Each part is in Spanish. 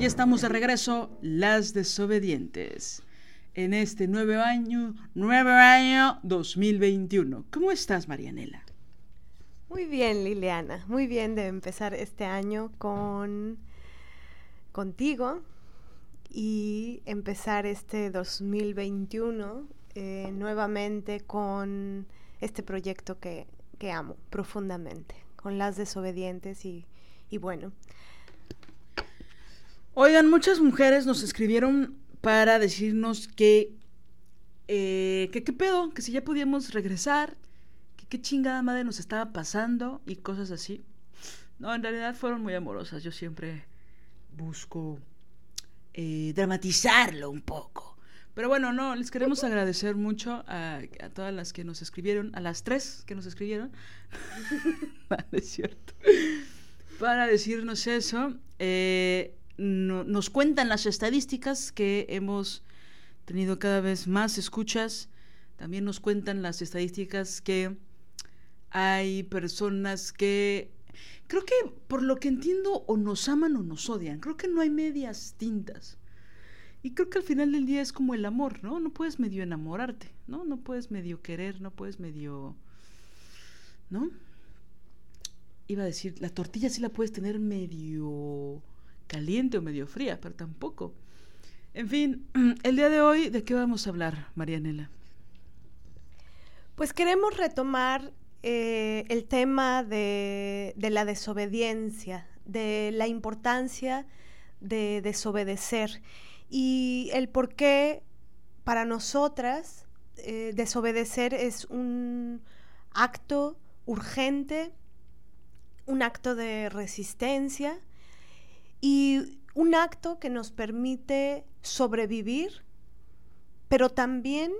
Ya estamos de regreso, las desobedientes, en este nuevo año, nuevo año 2021. ¿Cómo estás, Marianela? Muy bien, Liliana. Muy bien de empezar este año con contigo y empezar este 2021 eh, nuevamente con este proyecto que, que, amo profundamente, con las desobedientes y, y bueno, Oigan, muchas mujeres nos escribieron para decirnos que, eh, que qué pedo, que si ya podíamos regresar, que qué chingada madre nos estaba pasando y cosas así. No, en realidad fueron muy amorosas. Yo siempre busco eh, dramatizarlo un poco. Pero bueno, no, les queremos agradecer mucho a, todas las que nos escribieron, a las tres que nos escribieron. es cierto. Para decirnos eso. Eh, nos cuentan las estadísticas que hemos tenido cada vez más escuchas. También nos cuentan las estadísticas que hay personas que creo que por lo que entiendo o nos aman o nos odian. Creo que no hay medias tintas. Y creo que al final del día es como el amor, ¿no? No puedes medio enamorarte, ¿no? No puedes medio querer, no puedes medio... ¿No? Iba a decir, la tortilla sí la puedes tener medio caliente o medio fría, pero tampoco. En fin, el día de hoy, ¿de qué vamos a hablar, Marianela? Pues queremos retomar eh, el tema de, la desobediencia, de la importancia de desobedecer y el por qué para nosotras eh, desobedecer es un acto urgente, un acto de resistencia y un acto que nos permite sobrevivir, pero también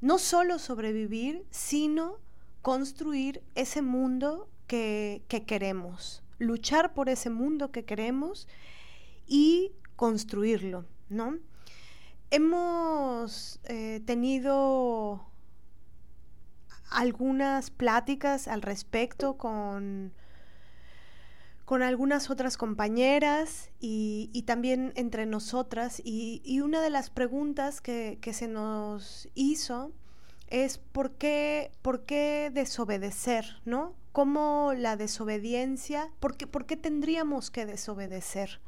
no solo sobrevivir, sino construir ese mundo que, queremos, luchar por ese mundo que queremos y construirlo, ¿no? Hemos eh, tenido algunas pláticas al respecto con con algunas otras compañeras y, también entre nosotras. Y, una de las preguntas que, se nos hizo es ¿por qué, por qué desobedecer? ¿No? ¿Cómo la desobediencia? ¿Por qué, por qué tendríamos que desobedecer?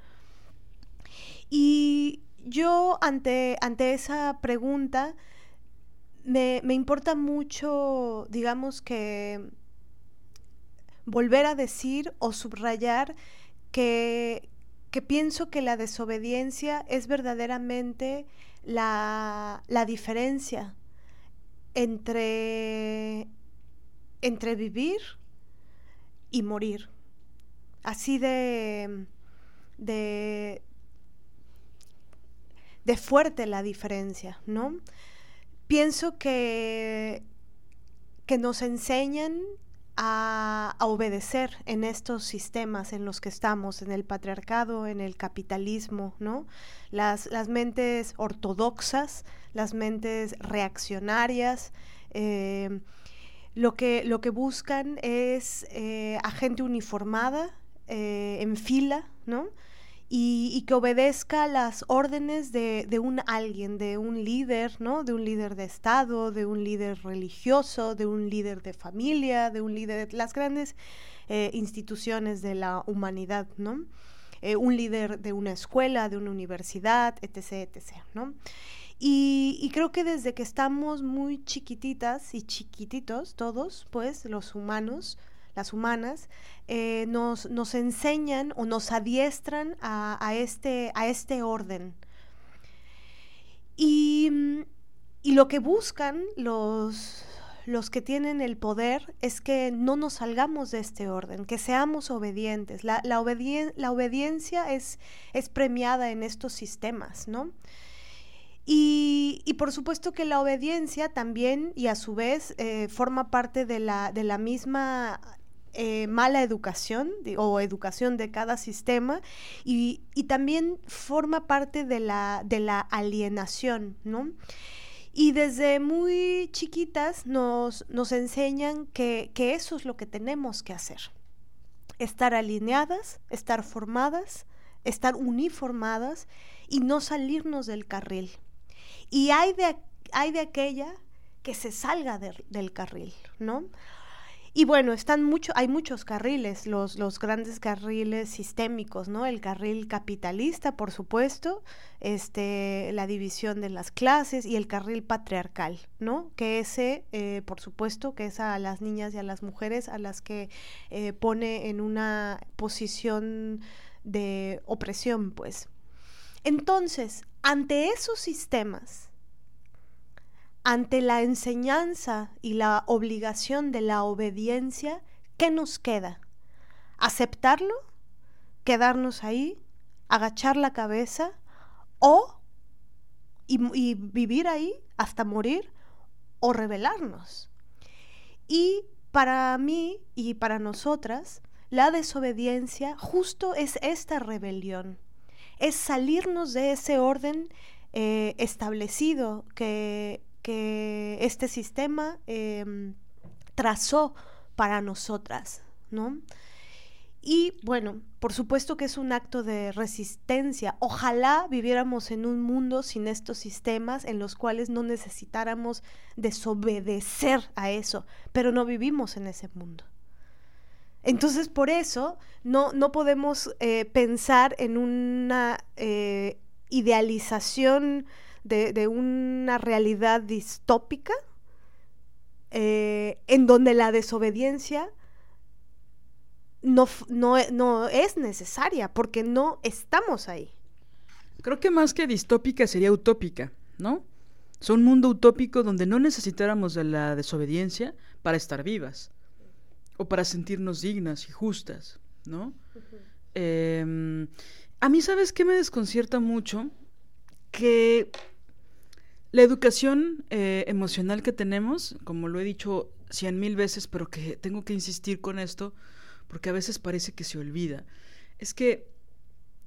Y yo ante, ante esa pregunta me, me importa mucho, digamos que volver a decir o subrayar que, pienso que la desobediencia es verdaderamente la, diferencia entre, entre vivir y morir. Así de, de, de fuerte la diferencia, ¿no? Pienso que, que nos enseñan a, obedecer en estos sistemas en los que estamos, en el patriarcado, en el capitalismo, ¿no? Las, las mentes ortodoxas, las mentes reaccionarias, eh, lo, que, lo que buscan es eh, a gente uniformada, eh, en fila, ¿no? Y, que obedezca las órdenes de, un alguien, de un líder, ¿no? De un líder de Estado, de un líder religioso, de un líder de familia, de un líder de las grandes eh, instituciones de la humanidad, ¿no? Eh, un líder de una escuela, de una universidad, etc., etc., ¿no? Y, creo que desde que estamos muy chiquititas y chiquititos, todos, pues, los humanos, las humanas, eh, nos, nos, enseñan o nos adiestran a, este, a este orden. Y, y, lo que buscan los, los que tienen el poder es que no nos salgamos de este orden, que seamos obedientes. La, la, la obediencia es, es premiada en estos sistemas, ¿no? Y, y, por supuesto que la obediencia también y a su vez eh, forma parte de la, de la misma eh, mala educación o educación de cada sistema y, también forma parte de la, de la alienación, ¿no? Y desde muy chiquitas nos, nos enseñan que, que, eso es lo que tenemos que hacer. Estar alineadas, estar formadas, estar uniformadas y no salirnos del carril. Y hay de, hay de aquella que se salga del carril, ¿no? Y bueno, están mucho, hay muchos carriles, los, los grandes carriles sistémicos, ¿no? El carril capitalista, por supuesto, este, la división de las clases y el carril patriarcal, ¿no? Que ese, eh, por supuesto, que es a las niñas y a las mujeres a las que eh, pone en una posición de opresión, pues. Entonces, ante esos sistemas, ante la enseñanza y la obligación de la obediencia, ¿qué nos queda? ¿Aceptarlo? ¿Quedarnos ahí? ¿Agachar la cabeza? ¿O y, vivir ahí hasta morir? ¿O rebelarnos? Y para mí y para nosotras, la desobediencia justo es esta rebelión, es salirnos de ese orden eh, establecido que que este sistema em, trazó para nosotras, ¿no? Y bueno, por supuesto que es un acto de resistencia. Ojalá viviéramos en un mundo sin estos sistemas en los cuales no necesitáramos desobedecer a eso, pero no vivimos en ese mundo. Entonces, por eso no, no podemos eh, pensar en una eh, idealización de, una realidad distópica eh, en donde la desobediencia no, no, es necesaria porque no estamos ahí. Creo que más que distópica sería utópica, ¿no? Es un mundo utópico donde no necesitáramos de la desobediencia para estar vivas o para sentirnos dignas y justas, ¿no? Em, a mí, ¿sabes qué me desconcierta mucho? Que la educación eh, emocional que tenemos, como lo he dicho cien mil veces, pero que tengo que insistir con esto, porque a veces parece que se olvida, es que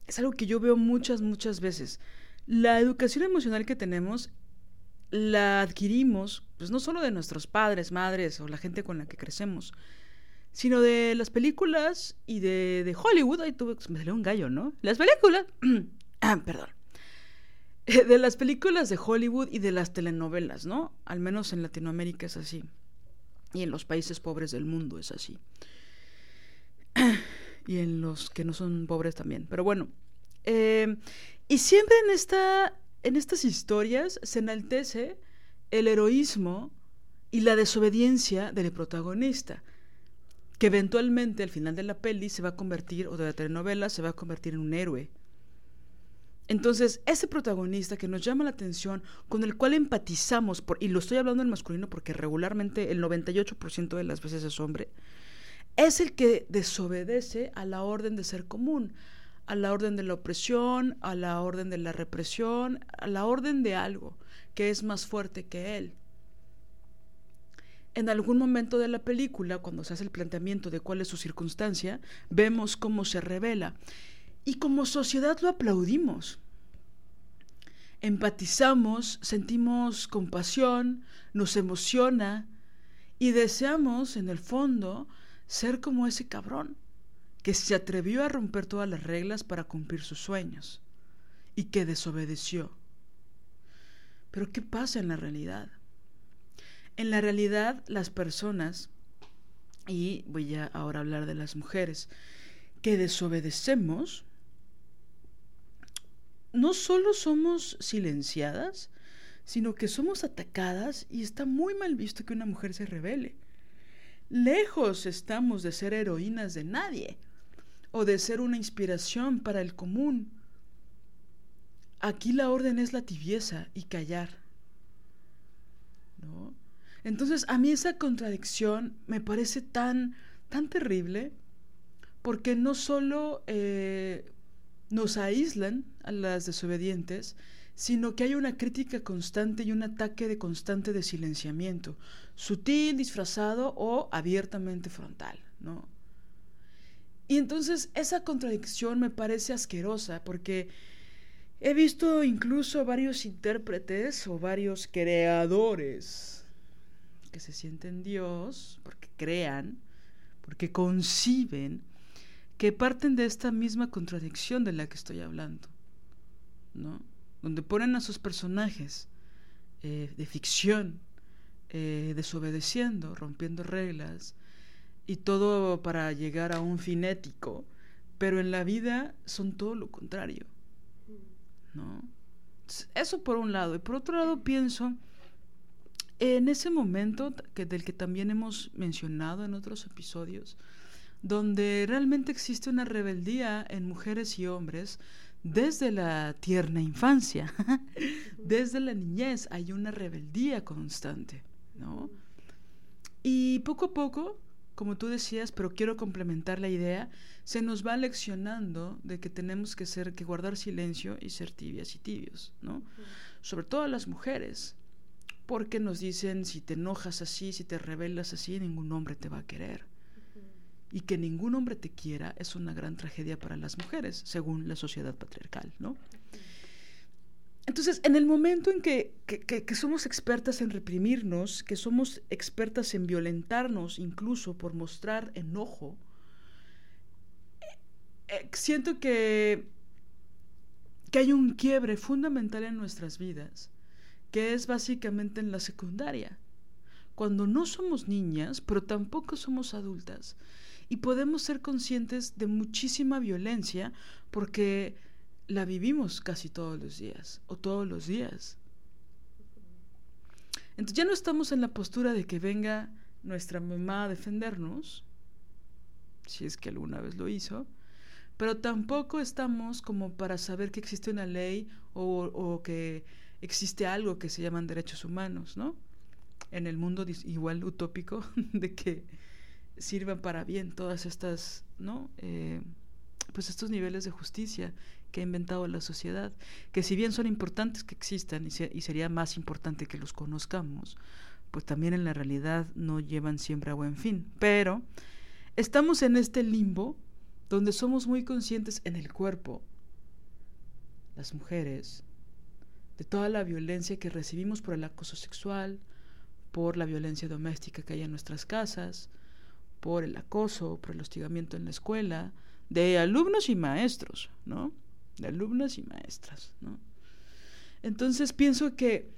es algo que yo veo muchas, muchas veces. La educación emocional que tenemos la adquirimos, pues no solo de nuestros padres, madres o la gente con la que crecemos, sino de las películas y de, de Hollywood. Ahí tuve, me salió un gallo, ¿no? Las películas. ah, perdón. de las películas de Hollywood y de las telenovelas, ¿no? Al menos en Latinoamérica es así. Y en los países pobres del mundo es así. y en los que no son pobres también. Pero bueno. Eh, y siempre en, esta, en estas historias se enaltece el heroísmo y la desobediencia del protagonista. Que eventualmente al final de la peli se va a convertir, o de la telenovela, se va a convertir en un héroe entonces, ese protagonista que nos llama la atención, con el cual empatizamos, y lo estoy hablando en masculino porque regularmente el 98% de las veces es hombre, es el que desobedece a la orden de ser común, a la orden de la opresión, a la orden de la represión, a la orden de algo que es más fuerte que él. En algún momento de la película, cuando se hace el planteamiento de cuál es su circunstancia, vemos cómo se revela y como sociedad lo aplaudimos. Empatizamos, sentimos compasión, nos emociona y deseamos, en el fondo, ser como ese cabrón que se atrevió a romper todas las reglas para cumplir sus sueños y que desobedeció. Pero ¿qué pasa en la realidad? En la realidad las personas, y voy a ahora hablar de las mujeres, que desobedecemos, no solo somos silenciadas, sino que somos atacadas y está muy mal visto que una mujer se revele. Lejos estamos de ser heroínas de nadie o de ser una inspiración para el común. Aquí la orden es la tibieza y callar. Entonces a mí esa contradicción me parece tan, tan terrible porque no solo eh, nos aíslan a las desobedientes, sino que hay una crítica constante y un ataque de constante de silenciamiento, sutil, disfrazado o abiertamente frontal, ¿no? Y entonces esa contradicción me parece asquerosa porque he visto incluso varios intérpretes o varios creadores que se sienten Dios porque crean, porque conciben, que parten de esta misma contradicción de la que estoy hablando, ¿no? Donde ponen a sus personajes eh, de ficción eh, desobedeciendo, rompiendo reglas, y todo para llegar a un fin ético, pero en la vida son todo lo contrario, ¿no? Eso por un lado. Y por otro lado pienso, en ese momento que, del que también hemos mencionado en otros episodios, donde realmente existe una rebeldía en mujeres y hombres desde la tierna infancia, desde la niñez hay una rebeldía constante, ¿no? Y poco a poco como tú decías, pero quiero complementar la idea, se nos va leccionando de que tenemos que ser, que guardar silencio y ser tibias y tibios, ¿no? Sobre todo las mujeres, porque nos dicen si te enojas así, si te rebelas así, ningún hombre te va a querer. Y que ningún hombre te quiera es una gran tragedia para las mujeres, según la sociedad patriarcal, ¿no? Entonces, en el momento en que, somos expertas en reprimirnos, que somos expertas en violentarnos incluso por mostrar enojo, eh, eh, siento que, que hay un quiebre fundamental en nuestras vidas, que es básicamente en la secundaria, cuando no somos niñas, pero tampoco somos adultas, y podemos ser conscientes de muchísima violencia porque la vivimos casi todos los días o todos los días. Entonces ya no estamos en la postura de que venga nuestra mamá a defendernos, si es que alguna vez lo hizo, pero tampoco estamos como para saber que existe una ley o, que existe algo que se llaman derechos humanos, ¿no? En el mundo igual utópico de que sirvan para bien todas estas, ¿no? Eh, pues estos niveles de justicia que ha inventado la sociedad, que si bien son importantes que existan y, sería más importante que los conozcamos, pues también en la realidad no llevan siempre a buen fin. Pero estamos en este limbo donde somos muy conscientes en el cuerpo, las mujeres, de toda la violencia que recibimos por el acoso sexual, por la violencia doméstica que hay en nuestras casas, por el acoso, por el hostigamiento en la escuela, de alumnos y maestros, ¿no? de alumnas y maestras. ¿no? Entonces pienso que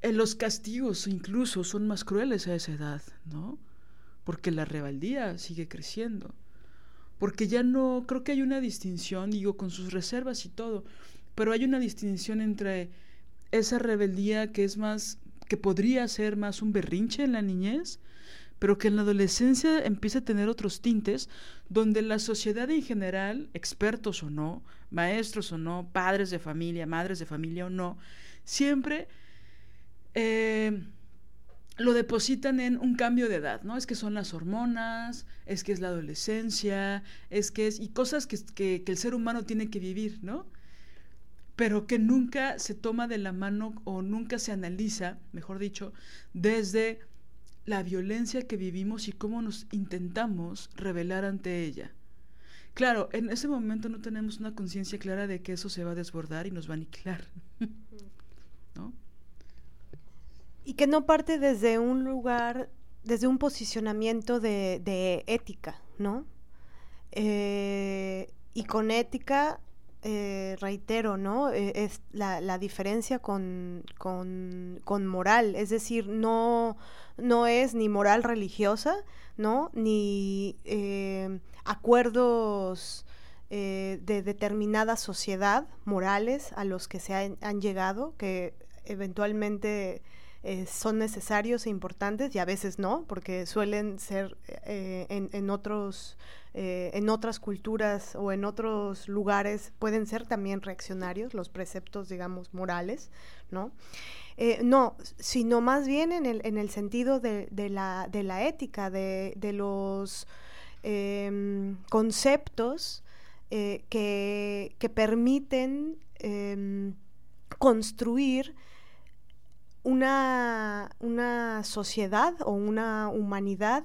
eh, los castigos incluso son más crueles a esa edad, ¿no? Porque la rebeldía sigue creciendo. Porque ya no, creo que hay una distinción, digo, con sus reservas y todo, pero hay una distinción entre esa rebeldía que es más, que podría ser más un berrinche en la niñez, pero que en la adolescencia empieza a tener otros tintes donde la sociedad en general, expertos o no, maestros o no, padres de familia, madres de familia o no, siempre eh, lo depositan en un cambio de edad, ¿no? Es que son las hormonas, es que es la adolescencia, es que es, y cosas que, que, que el ser humano tiene que vivir, ¿no? Pero que nunca se toma de la mano o nunca se analiza, mejor dicho, desde la violencia que vivimos y cómo nos intentamos revelar ante ella. Claro, en ese momento no tenemos una conciencia clara de que eso se va a desbordar y nos va a aniquilar. ¿No? Y que no parte desde un lugar, desde un posicionamiento de, de ética, ¿no? Eh, y con ética, eh, reitero, ¿no? Eh, es la, diferencia con, con, moral, es decir, no, no es ni moral religiosa, ¿no? Ni acuerdos de determinada sociedad, morales, a los que se han llegado, que eventualmente eh, son necesarios e importantes y a veces no, porque suelen ser eh, en, otros, eh, en otras culturas o en otros lugares, pueden ser también reaccionarios los preceptos, digamos, morales, ¿no? no, sino más bien en el, en el sentido de, la, de la ética, de, de los em, conceptos que, que, permiten em, construir una, una sociedad o una humanidad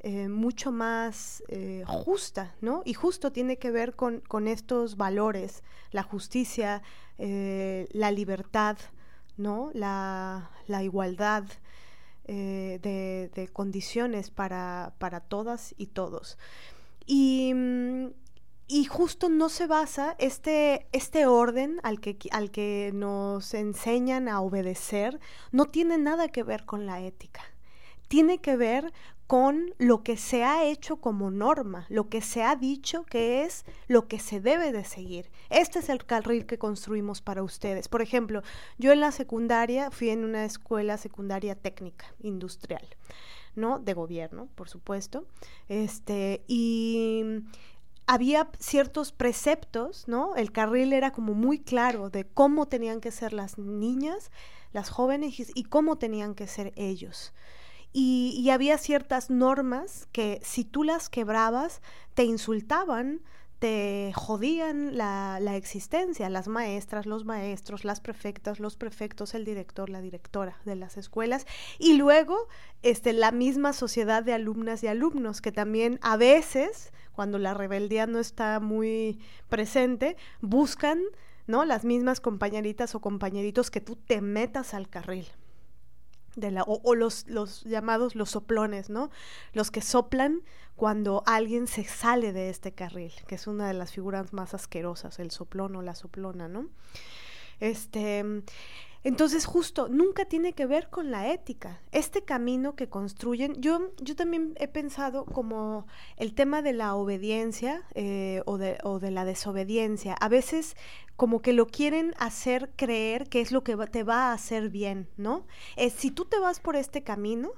eh, mucho más eh, justa, ¿no? Y justo tiene que ver con, estos valores, la justicia, eh, la libertad, ¿no? La, igualdad de, condiciones para, para, todas y todos. Y, mm, y justo no se basa este, este orden al que, al que nos enseñan a obedecer, no tiene nada que ver con la ética. Tiene que ver con lo que se ha hecho como norma, lo que se ha dicho que es lo que se debe de seguir. Este es el carril que construimos para ustedes. Por ejemplo, yo en la secundaria fui en una escuela secundaria técnica, industrial, ¿no? De gobierno, por supuesto. Este, y había ciertos preceptos, ¿no? El carril era como muy claro de cómo tenían que ser las niñas, las jóvenes y cómo tenían que ser ellos. Y, había ciertas normas que si tú las quebrabas, te insultaban, te jodían la, la, existencia, las maestras, los maestros, las prefectas, los prefectos, el director, la directora de las escuelas, y luego este, la misma sociedad de alumnas y alumnos, que también a veces cuando la rebeldía no está muy presente, buscan, ¿no? Las mismas compañeritas o compañeritos que tú te metas al carril. De la, o, los, los llamados los soplones, ¿no? Los que soplan cuando alguien se sale de este carril, que es una de las figuras más asquerosas, el soplón o la soplona, ¿no? Este, entonces, justo, nunca tiene que ver con la ética. Este camino que construyen, yo, yo también he pensado como el tema de la obediencia eh, o, de, o, de, la desobediencia. A veces como que lo quieren hacer creer que es lo que te va a hacer bien, ¿no? Es, si tú te vas por este camino,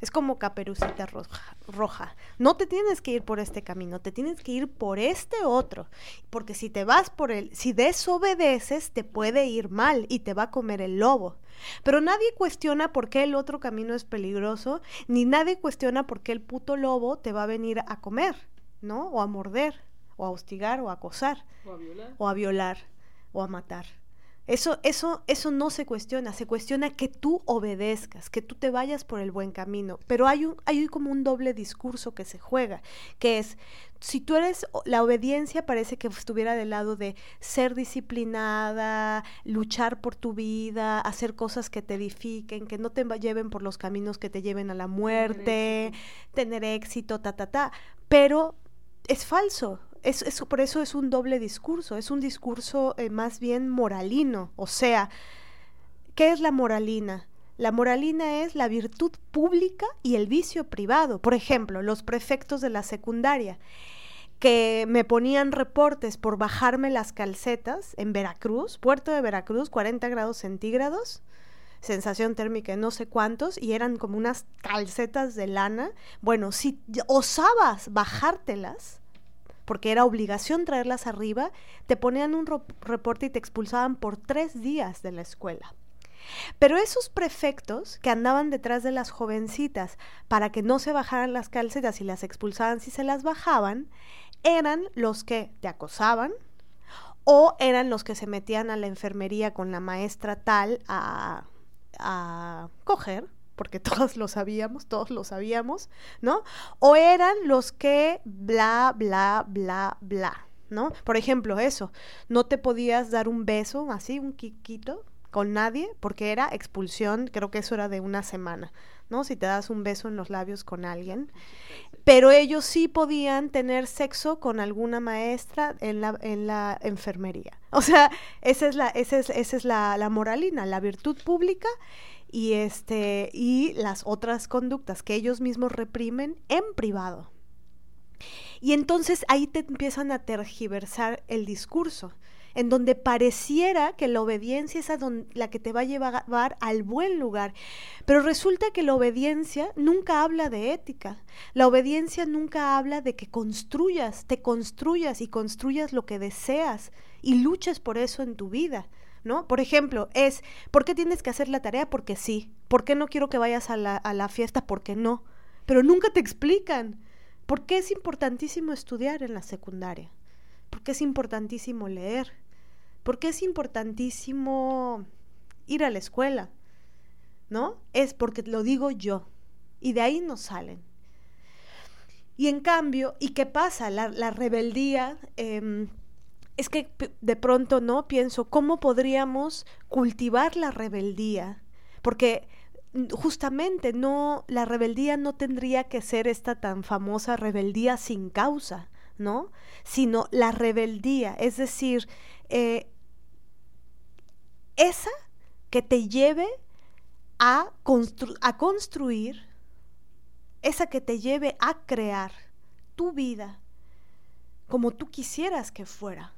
es como caperucita roja, roja. No te tienes que ir por este camino, te tienes que ir por este otro. Porque si te vas por él, si desobedeces, te puede ir mal y te va a comer el lobo. Pero nadie cuestiona por qué el otro camino es peligroso, ni nadie cuestiona por qué el puto lobo te va a venir a comer, ¿no? O a morder, o a hostigar, o a acosar. O a violar. O a violar, o a matar. Eso, eso, eso no se cuestiona, se cuestiona que tú obedezcas, que tú te vayas por el buen camino. Pero hay, un, hay como un doble discurso que se juega, que es, si tú eres, la obediencia parece que estuviera del lado de ser disciplinada, luchar por tu vida, hacer cosas que te edifiquen, que no te lleven por los caminos que te lleven a la muerte, tener éxito, ta, ta, ta. Pero es falso es, por eso es un doble discurso, es un discurso eh, más bien moralino. O sea, ¿qué es la moralina? La moralina es la virtud pública y el vicio privado. Por ejemplo, los prefectos de la secundaria que me ponían reportes por bajarme las calcetas en Veracruz, puerto de Veracruz, 40 grados centígrados, sensación térmica no sé cuántos, y eran como unas calcetas de lana. Bueno, si osabas bajártelas, porque era obligación traerlas arriba, te ponían un reporte y te expulsaban por tres días de la escuela. Pero esos prefectos que andaban detrás de las jovencitas para que no se bajaran las calcetas y las expulsaban si se las bajaban, eran los que te acosaban o eran los que se metían a la enfermería con la maestra tal a, a coger porque todos lo sabíamos, todos lo sabíamos, ¿no? O eran los que bla, bla, bla, bla, ¿no? Por ejemplo, eso, no te podías dar un beso así, un quiquito, con nadie, porque era expulsión, creo que eso era de una semana, ¿no? Si te das un beso en los labios con alguien. Pero ellos sí podían tener sexo con alguna maestra en la, en la enfermería. O sea, esa es la, esa es, esa es la, la moralina, la virtud pública y este y las otras conductas que ellos mismos reprimen en privado. Y entonces ahí te empiezan a tergiversar el discurso, en donde pareciera que la obediencia es la que te va a llevar al buen lugar. Pero resulta que la obediencia nunca habla de ética. La obediencia nunca habla de que construyas, te construyas y construyas lo que deseas y luches por eso en tu vida. ¿No? Por ejemplo, es, ¿por qué tienes que hacer la tarea? Porque sí. ¿Por qué no quiero que vayas a la, a la fiesta? Porque no. Pero nunca te explican. ¿Por qué es importantísimo estudiar en la secundaria? ¿Por qué es importantísimo leer? ¿Por qué es importantísimo ir a la escuela? ¿No? Es porque lo digo yo. Y de ahí nos salen. Y en cambio, ¿y qué pasa? La, la rebeldía eh, es que de pronto no pienso cómo podríamos cultivar la rebeldía, porque mm, justamente no la rebeldía no tendría que ser esta tan famosa rebeldía sin causa, ¿no? Sino la rebeldía, es decir, eh, esa que te lleve a, a construir, esa que te lleve a crear tu vida como tú quisieras que fuera.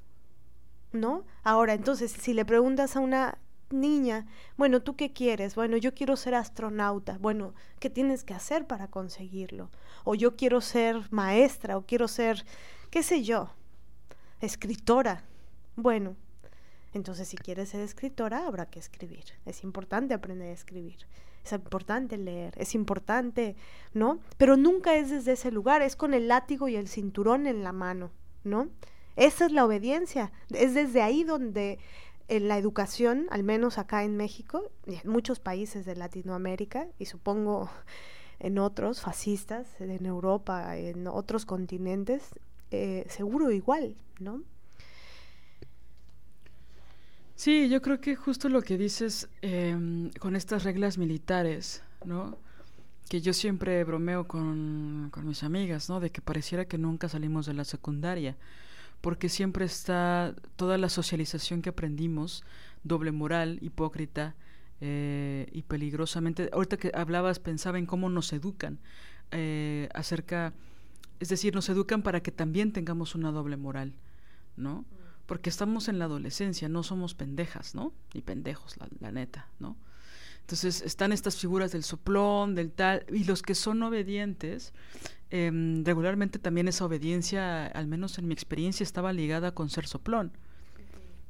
¿No? Ahora, entonces, si le preguntas a una niña, bueno, ¿tú qué quieres? Bueno, yo quiero ser astronauta. Bueno, ¿qué tienes que hacer para conseguirlo? O yo quiero ser maestra, o quiero ser, qué sé yo, escritora. Bueno, entonces si quieres ser escritora, habrá que escribir. Es importante aprender a escribir. Es importante leer, es importante, ¿no? Pero nunca es desde ese lugar, es con el látigo y el cinturón en la mano, ¿no? Esa es la obediencia. Es desde ahí donde en la educación, al menos acá en México y en muchos países de Latinoamérica y supongo en otros fascistas, en Europa, en otros continentes, eh, seguro igual, ¿no? Sí, yo creo que justo lo que dices em, con estas reglas militares, ¿no? Que yo siempre bromeo con, con mis amigas, ¿no? De que pareciera que nunca salimos de la secundaria porque siempre está toda la socialización que aprendimos, doble moral, hipócrita eh, y peligrosamente. Ahorita que hablabas pensaba en cómo nos educan eh, acerca, es decir, nos educan para que también tengamos una doble moral, ¿no? Porque estamos en la adolescencia, no somos pendejas, ¿no? Ni pendejos, la, la neta, ¿no? Entonces están estas figuras del soplón, del tal, y los que son obedientes, Em, regularmente también esa obediencia, al menos en mi experiencia, estaba ligada con ser soplón.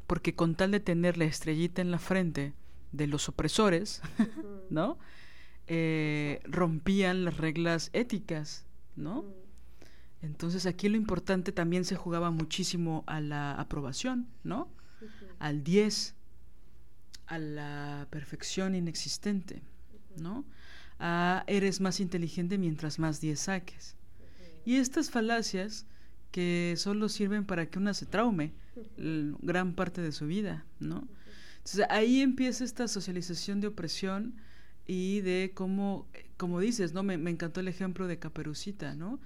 Porque con tal de tener la estrellita en la frente de los opresores, ¿no? Eh, rompían las reglas éticas, ¿no? Entonces aquí lo importante también se jugaba muchísimo a la aprobación, ¿no? Al 10, a la perfección inexistente, ¿no? a eres más inteligente mientras más 10 saques. Y estas falacias que solo sirven para que una se traume gran parte de su vida, ¿no? Entonces ahí empieza esta socialización de opresión y de cómo, como dices, ¿no? Me, encantó el ejemplo de Caperucita, ¿no?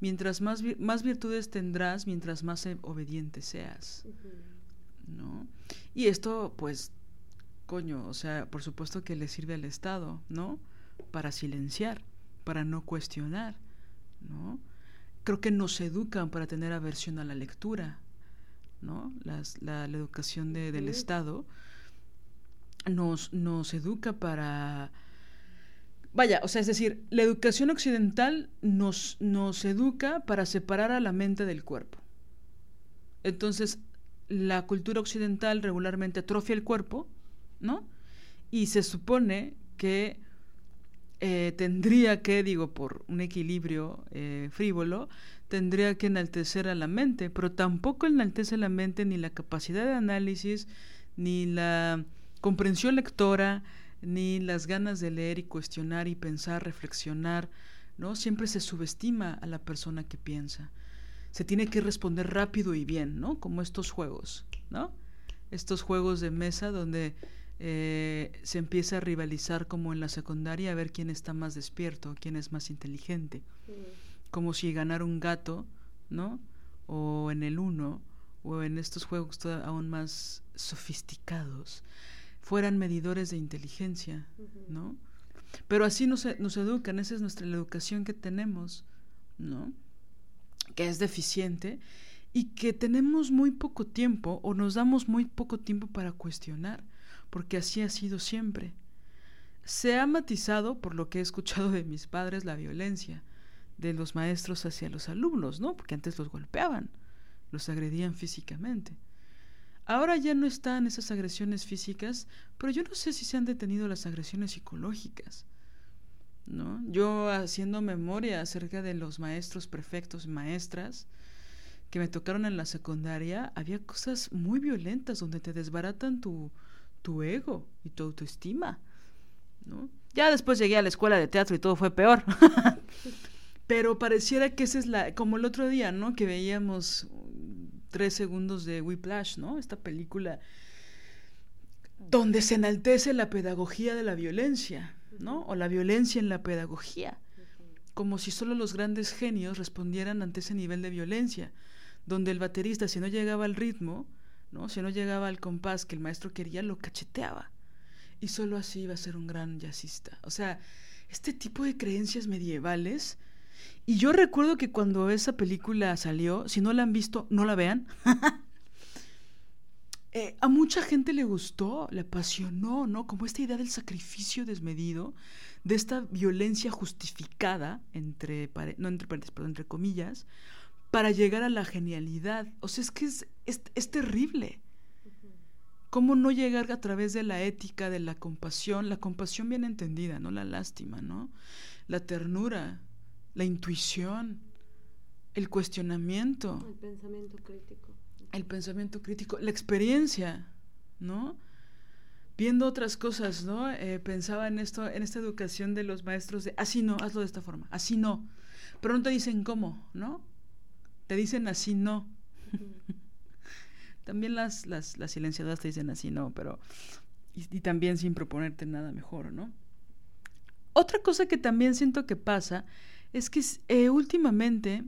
Mientras más, más virtudes tendrás, mientras más obediente seas, ¿no? Y esto, pues, coño, o sea, por supuesto que le sirve al Estado, ¿no? para silenciar, para no cuestionar, ¿no? Creo que nos educan para tener aversión a la lectura, ¿no? Las, la, educación de, del Estado nos, nos educa para... Vaya, o sea, es decir, la educación occidental nos, nos educa para separar a la mente del cuerpo. Entonces, la cultura occidental regularmente atrofia el cuerpo, ¿no? Y se supone que eh, tendría que, digo, por un equilibrio eh, frívolo, tendría que enaltecer a la mente, pero tampoco enaltece la mente ni la capacidad de análisis, ni la comprensión lectora, ni las ganas de leer y cuestionar y pensar, reflexionar, ¿no? Siempre se subestima a la persona que piensa. Se tiene que responder rápido y bien, ¿no? Como estos juegos, ¿no? Estos juegos de mesa donde eh, se empieza a rivalizar como en la secundaria a ver quién está más despierto, quién es más inteligente. Como si ganar un gato, ¿no? O en el uno, o en estos juegos aún más sofisticados, fueran medidores de inteligencia, ¿no? Pero así nos, nos educan, esa es nuestra la educación que tenemos, ¿no? Que es deficiente y que tenemos muy poco tiempo o nos damos muy poco tiempo para cuestionar, porque así ha sido siempre. Se ha matizado, por lo que he escuchado de mis padres, la violencia de los maestros hacia los alumnos, ¿no? Porque antes los golpeaban, los agredían físicamente. Ahora ya no están esas agresiones físicas, pero yo no sé si se han detenido las agresiones psicológicas. ¿No? Yo haciendo memoria acerca de los maestros, prefectos, maestras, que me tocaron en la secundaria, había cosas muy violentas donde te desbaratan tu, tu ego y tu autoestima, ¿no? Ya después llegué a la escuela de teatro y todo fue peor. Pero pareciera que esa es la, como el otro día, ¿no? Que veíamos tres segundos de Whiplash, ¿no? Esta película donde se enaltece la pedagogía de la violencia, ¿no? O la violencia en la pedagogía, como si solo los grandes genios respondieran ante ese nivel de violencia donde el baterista, si no llegaba al ritmo, si no llegaba al compás que el maestro quería, lo cacheteaba. Y solo así iba a ser un gran jazzista. O sea, este tipo de creencias medievales. Y yo recuerdo que cuando esa película salió, si no la han visto, no la vean. Eh, a mucha gente le gustó, le apasionó, ¿no? Como esta idea del sacrificio desmedido, de esta violencia justificada, entre, no entre paréntesis, pero entre comillas, para llegar a la genialidad. O sea, es que es, es, terrible. ¿Cómo no llegar a través de la ética, de la compasión? La compasión bien entendida, no la lástima, ¿no? La ternura, la intuición, el cuestionamiento. El pensamiento crítico. El pensamiento crítico, la experiencia, ¿no? Viendo otras cosas, ¿no? Eh, pensaba en esto, en esta educación de los maestros de así no, hazlo de esta forma, así no. Pero no te dicen cómo, ¿no? Te dicen así no. también las, las, las, silenciadoras te dicen así no, pero... Y, también sin proponerte nada mejor, ¿no? Otra cosa que también siento que pasa es que eh, últimamente,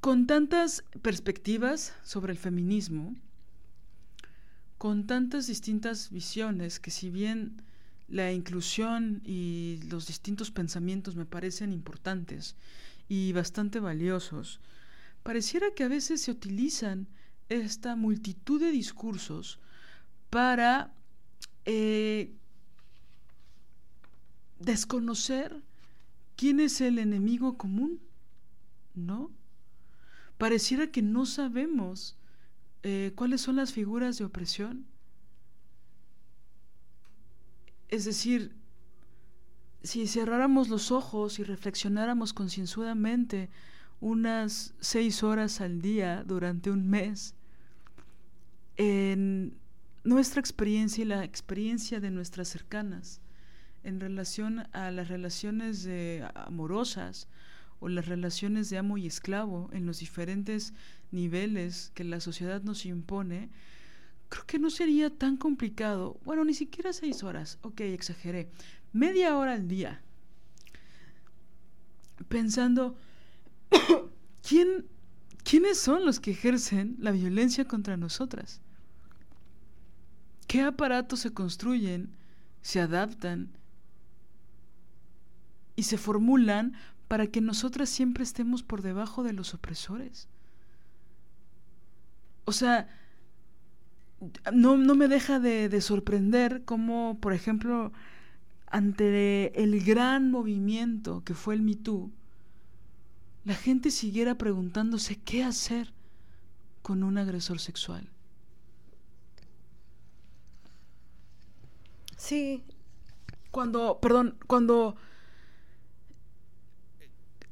con tantas perspectivas sobre el feminismo, con tantas distintas visiones, que si bien la inclusión y los distintos pensamientos me parecen importantes, y bastante valiosos, pareciera que a veces se utilizan esta multitud de discursos para eh, desconocer quién es el enemigo común, ¿no? Pareciera que no sabemos eh, cuáles son las figuras de opresión. Es decir, si cerráramos los ojos y reflexionáramos concienzudamente unas seis horas al día durante un mes en nuestra experiencia y la experiencia de nuestras cercanas en relación a las relaciones amorosas o las relaciones de amo y esclavo en los diferentes niveles que la sociedad nos impone, creo que no sería tan complicado. Bueno, ni siquiera seis horas, ok, exageré, media hora al día pensando quién quiénes son los que ejercen la violencia contra nosotras. ¿Qué aparatos se construyen, se adaptan y se formulan para que nosotras siempre estemos por debajo de los opresores? O sea, no, me deja de, de sorprender cómo, por ejemplo, ante el gran movimiento que fue el Me la gente siguiera preguntándose qué hacer con un agresor sexual. Sí. Cuando, perdón, cuando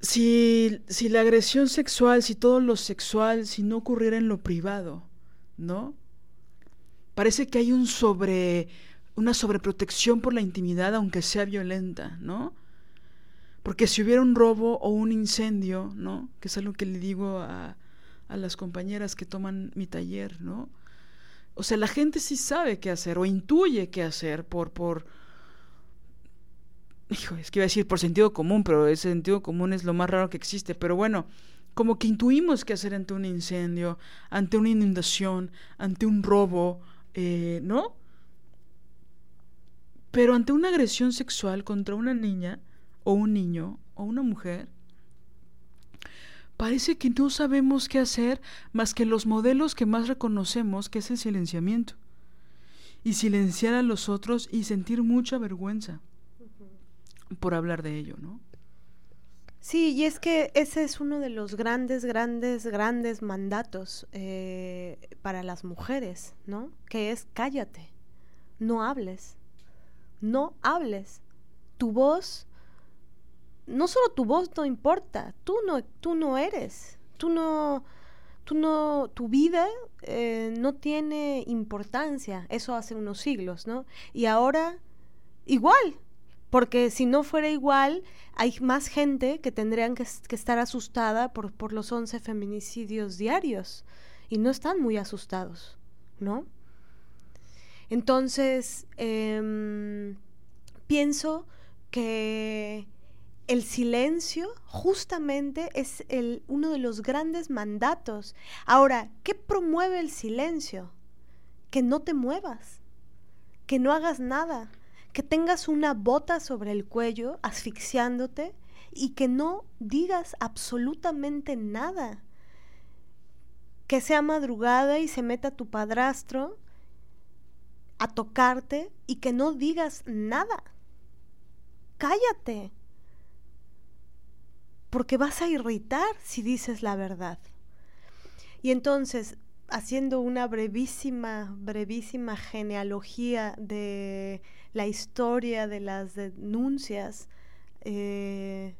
si, si la agresión sexual, si todo lo sexual, si no ocurriera en lo privado, ¿no? Parece que hay un sobre una sobreprotección por la intimidad, aunque sea violenta, ¿no? Porque si hubiera un robo o un incendio, ¿no? Que es algo que le digo a, a las compañeras que toman mi taller, ¿no? O sea, la gente sí sabe qué hacer o intuye qué hacer por, por, hijo, es que iba a decir por sentido común, pero ese sentido común es lo más raro que existe. Pero bueno, como que intuimos qué hacer ante un incendio, ante una inundación, ante un robo, eh, ¿no? Pero ante una agresión sexual contra una niña o un niño o una mujer, parece que no sabemos qué hacer más que los modelos que más reconocemos, que es el silenciamiento. Y silenciar a los otros y sentir mucha vergüenza por hablar de ello, ¿no? Sí, y es que ese es uno de los grandes, grandes, grandes mandatos eh, para las mujeres, ¿no? Que es cállate, no hables, no hables. Tu voz, no solo tu voz no importa, tú no, tú no eres, tú no, tú no, tu vida eh, no tiene importancia, eso hace unos siglos, ¿no? Y ahora, igual, porque si no fuera igual, hay más gente que tendrían que, estar asustada por, por, los 11 feminicidios diarios y no están muy asustados, ¿no? Entonces, em, pienso que el silencio justamente es el, uno de los grandes mandatos. Ahora, ¿qué promueve el silencio? Que no te muevas, que no hagas nada, que tengas una bota sobre el cuello asfixiándote y que no digas absolutamente nada. Que sea madrugada y se meta tu padrastro a tocarte y que no digas nada. Cállate. Porque vas a irritar si dices la verdad. Y entonces, haciendo una brevísima, brevísima genealogía de la historia de las denuncias, eh,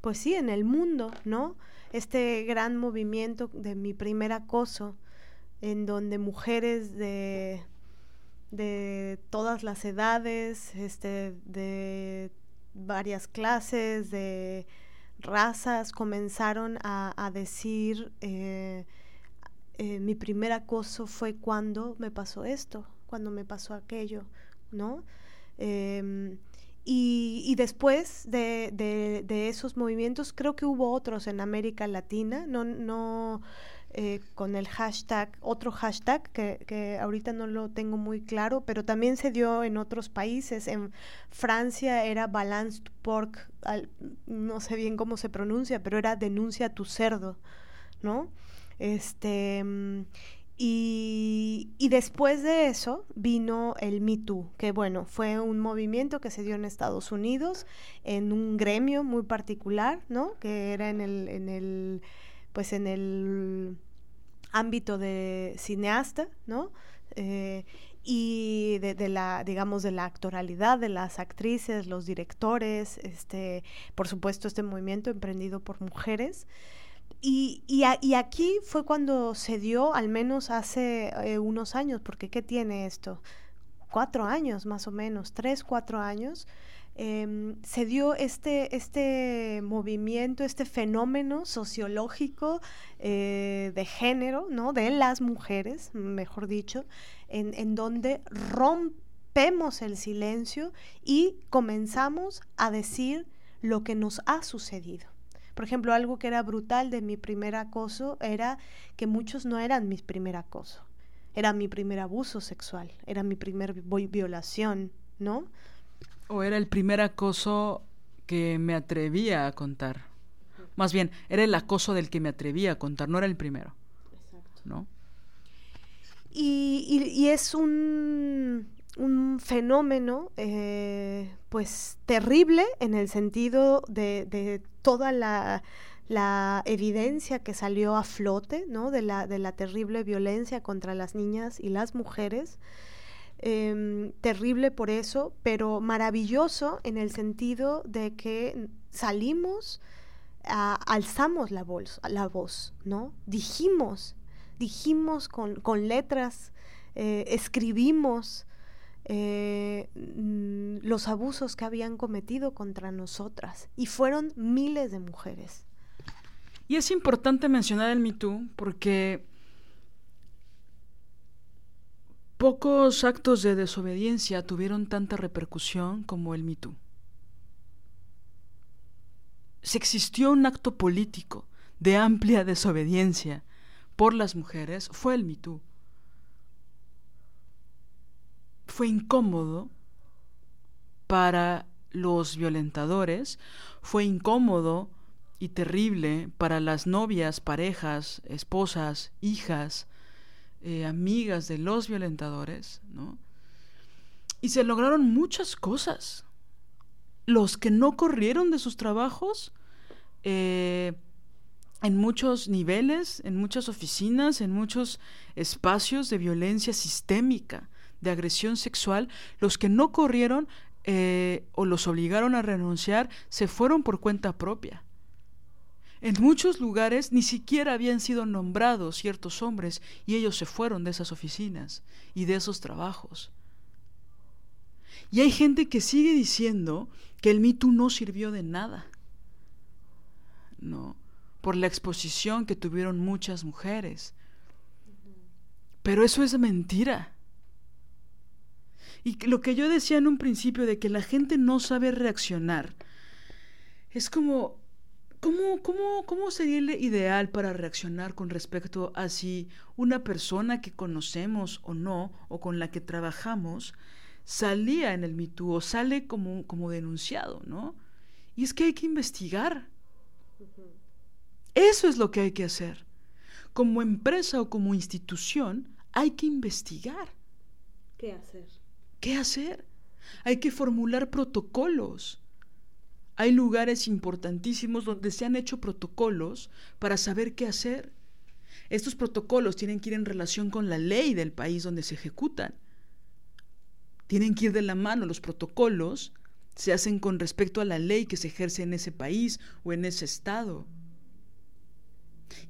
pues sí, en el mundo, ¿no? Este gran movimiento de mi primer acoso, en donde mujeres de, de todas las edades, este, de varias clases, de razas, comenzaron a, decir, eh, eh, mi primer acoso fue cuando me pasó esto, cuando me pasó aquello, ¿no? Em, y, después de, de, esos movimientos, creo que hubo otros en América Latina, no, no eh, con el hashtag, otro hashtag que, ahorita no lo tengo muy claro, pero también se dio en otros países. En Francia era Balanced Pork, no sé bien cómo se pronuncia, pero era denuncia tu cerdo, ¿no? Este, y, después de eso vino el Me Too, que bueno, fue un movimiento que se dio en Estados Unidos, en un gremio muy particular, ¿no? Que era en el pues en el ámbito de cineasta, ¿no? Eh, y de, la, digamos, de la actoralidad de las actrices, los directores, este, por supuesto, este movimiento emprendido por mujeres. Y, y, aquí fue cuando se dio, al menos hace eh, unos años, porque ¿qué tiene esto? Cuatro años más o menos, tres, cuatro años, em, se dio este, este movimiento, este fenómeno sociológico eh, de género, ¿no? De las mujeres, mejor dicho, en, en donde rompemos el silencio y comenzamos a decir lo que nos ha sucedido. Por ejemplo, algo que era brutal de mi primer acoso era que muchos no eran mi primer acoso. Era mi primer abuso sexual, era mi primer violación, ¿no? O era el primer acoso que me atrevía a contar. Más bien, era el acoso del que me atrevía a contar, no era el primero. Exacto. ¿No? y es un un fenómeno eh, pues terrible en el sentido de, toda la, evidencia que salió a flote ¿no? de, la, de la terrible violencia contra las niñas y las mujeres. Em, terrible por eso, pero maravilloso en el sentido de que salimos, alzamos la voz, la voz, ¿no? Dijimos, dijimos con, letras, eh, escribimos, eh, mm, los abusos que habían cometido contra nosotras. Y fueron miles de mujeres. Y es importante mencionar el Me Too porque Pocos actos de desobediencia tuvieron tanta repercusión como el MeToo. Si existió un acto político de amplia desobediencia por las mujeres, fue el MeToo. Fue incómodo para los violentadores, fue incómodo y terrible para las novias, parejas, esposas, hijas, eh, amigas de los violentadores, ¿no? Y se lograron muchas cosas. Los que no corrieron de sus trabajos, eh, en muchos niveles, en muchas oficinas, en muchos espacios de violencia sistémica, de agresión sexual, los que no corrieron eh, o los obligaron a renunciar se fueron por cuenta propia. En muchos lugares ni siquiera habían sido nombrados ciertos hombres y ellos se fueron de esas oficinas y de esos trabajos. Y hay gente que sigue diciendo que el MeToo no sirvió de nada. No, por la exposición que tuvieron muchas mujeres. Pero eso es mentira. Y lo que yo decía en un principio de que la gente no sabe reaccionar, es como ¿Cómo, cómo, ¿Cómo sería el ideal para reaccionar con respecto a si una persona que conocemos o no, o con la que trabajamos, salía en el MeToo o sale como, como denunciado, ¿no? Y es que hay que investigar. Eso es lo que hay que hacer. Como empresa o como institución, hay que investigar. ¿Qué hacer? ¿Qué hacer? Hay que formular protocolos hay lugares importantísimos donde se han hecho protocolos para saber qué hacer. Estos protocolos tienen que ir en relación con la ley del país donde se ejecutan. Tienen que ir de la mano los protocolos, se hacen con respecto a la ley que se ejerce en ese país o en ese estado.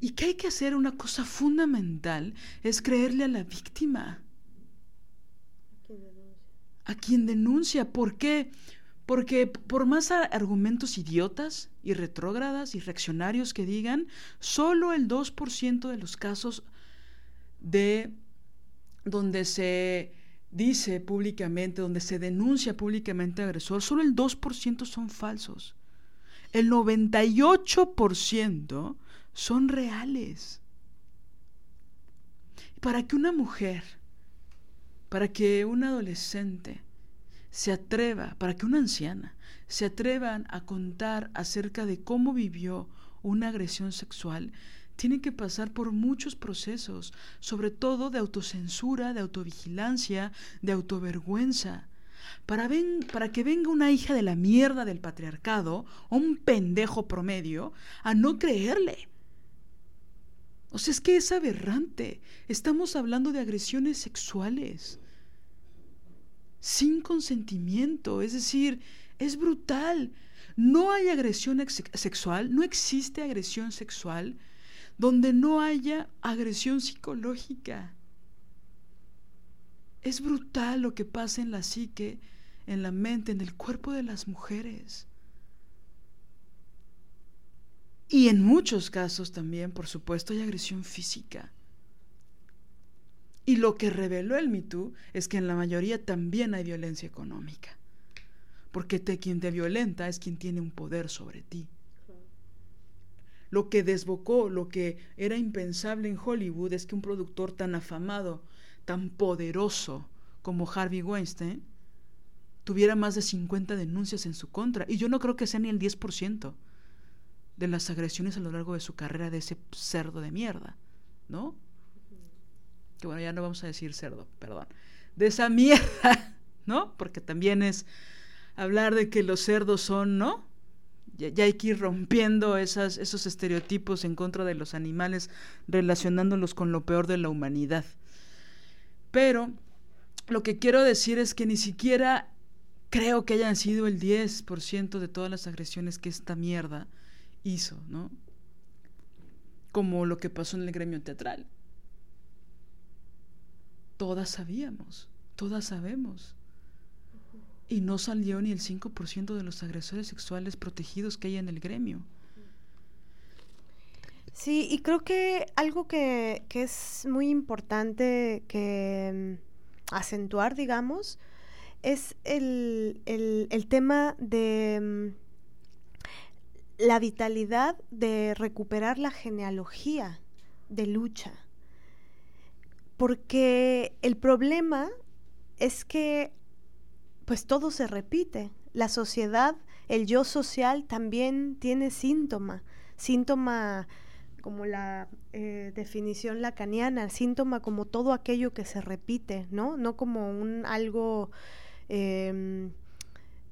Y que hay que hacer una cosa fundamental es creerle a la víctima. A quien denuncia. ¿Por qué? Porque por más argumentos idiotas y retrógradas y reaccionarios que digan, solo el 2% de los casos de donde se dice públicamente, donde se denuncia públicamente agresor, solo el 2% son falsos. El 98% son reales. Para que una mujer, para que un adolescente, se atreva, para que una anciana se atrevan a contar acerca de cómo vivió una agresión sexual, tiene que pasar por muchos procesos, sobre todo de autocensura, de autovigilancia, de autovergüenza. Para, para, que venga una hija de la mierda del patriarcado o un pendejo promedio a no creerle. O sea, es que es aberrante. Estamos hablando de agresiones sexuales sin consentimiento. Es decir, es brutal. No hay agresión sexual, no existe agresión sexual donde no haya agresión psicológica. Es brutal lo que pasa en la psique, en la mente, en el cuerpo de las mujeres. Y en muchos casos también, por supuesto, hay agresión física. Y lo que reveló el MeToo es que en la mayoría también hay violencia económica. Porque te, quien te violenta es quien tiene un poder sobre ti. Lo que desbocó, lo que era impensable en Hollywood es que un productor tan afamado, tan poderoso como Harvey Weinstein, tuviera más de 50 denuncias en su contra. Y yo no creo que sea ni el 10% de las agresiones a lo largo de su carrera de ese cerdo de mierda, ¿no? Que bueno, ya no vamos a decir cerdo, perdón, de esa mierda, ¿no? Porque también es hablar de que los cerdos son, ¿no? Ya, hay que ir rompiendo esas, esos estereotipos en contra de los animales, relacionándolos con lo peor de la humanidad. Pero lo que quiero decir es que ni siquiera creo que hayan sido el 10% de todas las agresiones que esta mierda hizo, ¿no? Como lo que pasó en el gremio teatral todas sabíamos, todas sabemos. Y no salió ni el 5% de los agresores sexuales protegidos que hay en el gremio. Sí, y creo que algo que, es muy importante que, acentuar, digamos, es el, tema de mm, la vitalidad de recuperar la genealogía de lucha. Porque el problema es que pues todo se repite. La sociedad, el yo social también tiene síntoma, síntoma como la eh, definición lacaniana, síntoma como todo aquello que se repite, ¿no? No como un algo em,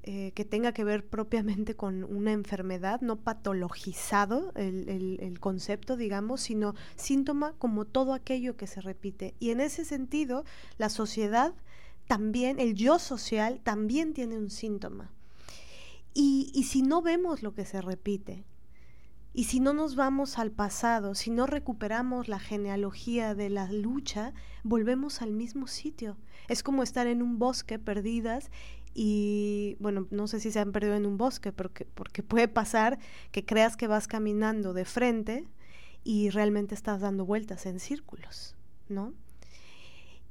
eh, que tenga que ver propiamente con una enfermedad, no patologizado el, el, concepto, digamos, sino síntoma como todo aquello que se repite. Y en ese sentido, la sociedad también, el yo social también tiene un síntoma. Y, y si no vemos lo que se repite, y si no nos vamos al pasado, si no recuperamos la genealogía de la lucha, volvemos al mismo sitio. Es como estar en un bosque perdidas y, bueno, no sé si se han perdido en un bosque, porque, porque puede pasar que creas que vas caminando de frente y realmente estás dando vueltas en círculos, ¿no?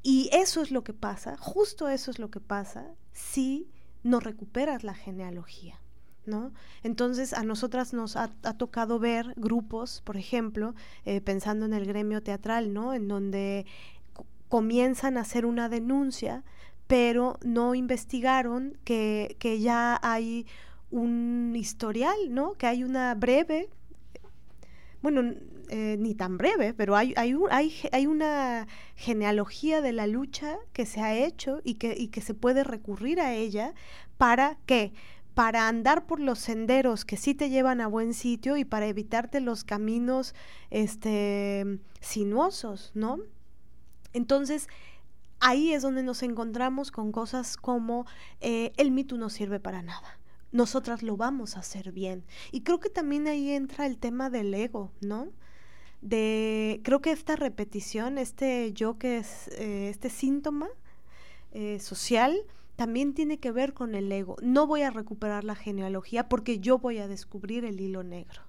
Y eso es lo que pasa, justo eso es lo que pasa si no recuperas la genealogía. ¿No? Entonces a nosotras nos ha, tocado ver grupos, por ejemplo, eh, pensando en el gremio teatral, ¿no? En donde comienzan a hacer una denuncia, pero no investigaron que, que ya hay un historial, ¿no? Que hay una breve, bueno, eh, ni tan breve, pero hay, hay, hay, hay, una genealogía de la lucha que se ha hecho y que, y que se puede recurrir a ella para que para andar por los senderos que sí te llevan a buen sitio y para evitarte los caminos este, sinuosos, ¿no? Entonces, ahí es donde nos encontramos con cosas como eh, el mito no sirve para nada nosotras lo vamos a hacer bien. Y creo que también ahí entra el tema del ego, ¿no? de, creo que esta repetición, este yo que es, eh, este síntoma eh, social, también tiene que ver con el ego. No voy a recuperar la genealogía porque yo voy a descubrir el hilo negro.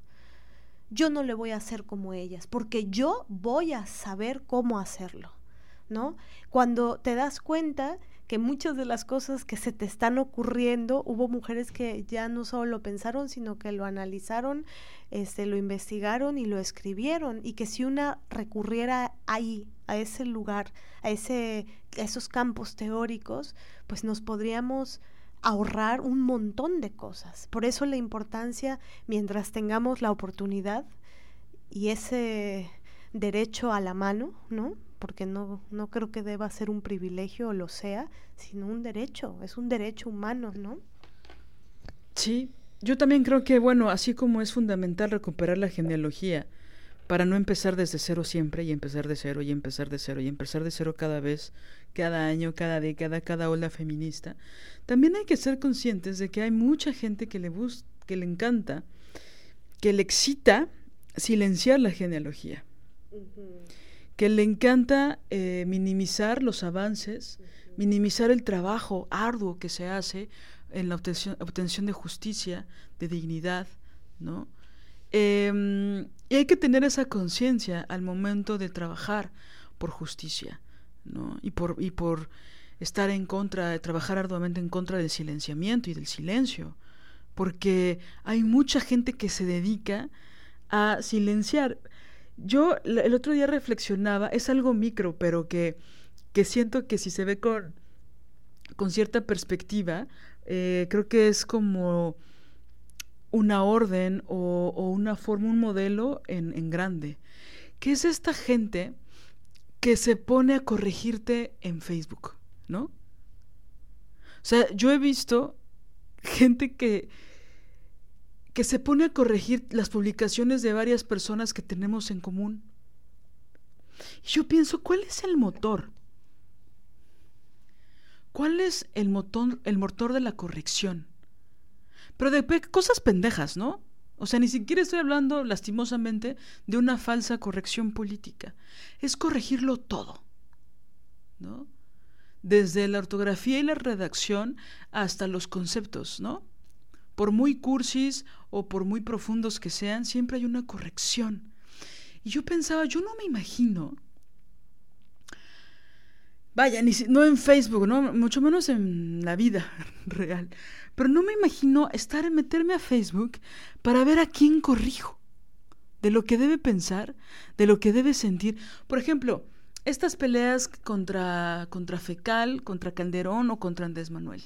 Yo no le voy a hacer como ellas, porque yo voy a saber cómo hacerlo, ¿no? Cuando te das cuenta que muchas de las cosas que se te están ocurriendo, hubo mujeres que ya no solo lo pensaron, sino que lo analizaron, este, lo investigaron y lo escribieron, y que si una recurriera ahí, a ese lugar, a, ese, a esos campos teóricos, pues nos podríamos ahorrar un montón de cosas. Por eso la importancia, mientras tengamos la oportunidad y ese derecho a la mano, ¿no? Porque no, no creo que deba ser un privilegio o lo sea, sino un derecho, es un derecho humano, ¿no? Sí, yo también creo que, bueno, así como es fundamental recuperar la genealogía para no empezar desde cero siempre y empezar de cero y empezar de cero y empezar de cero cada vez, cada año, cada década, cada ola feminista, también hay que ser conscientes de que hay mucha gente que le, que le encanta, que le excita silenciar la genealogía que le encanta eh, minimizar los avances, minimizar el trabajo arduo que se hace en la obtención, de justicia, de dignidad, ¿no? Em, y hay que tener esa conciencia al momento de trabajar por justicia, ¿no? Y por, y por estar en contra, de trabajar arduamente en contra del silenciamiento y del silencio, porque hay mucha gente que se dedica a silenciar. Yo el otro día reflexionaba, es algo micro, pero que, que siento que si se ve con, con cierta perspectiva, eh, creo que es como una orden o, o una forma, un modelo en, en, grande. ¿Qué es esta gente que se pone a corregirte en Facebook? ¿No? O sea, yo he visto gente que, que se pone a corregir las publicaciones de varias personas que tenemos en común. Y yo pienso, ¿cuál es el motor? ¿Cuál es el motor, el motor de la corrección? Pero de cosas pendejas, ¿no? O sea, ni siquiera estoy hablando lastimosamente de una falsa corrección política. Es corregirlo todo, ¿no? Desde la ortografía y la redacción hasta los conceptos, ¿no? por muy cursis o por muy profundos que sean, siempre hay una corrección. Y yo pensaba, yo no me imagino, Vaya, ni no en Facebook, ¿no? Mucho menos en la vida real. Pero no me imagino estar en meterme a Facebook para ver a quién corrijo. De lo que debe pensar, de lo que debe sentir. Por ejemplo, estas peleas contra, contra Fecal, contra Calderón o contra Andrés Manuel.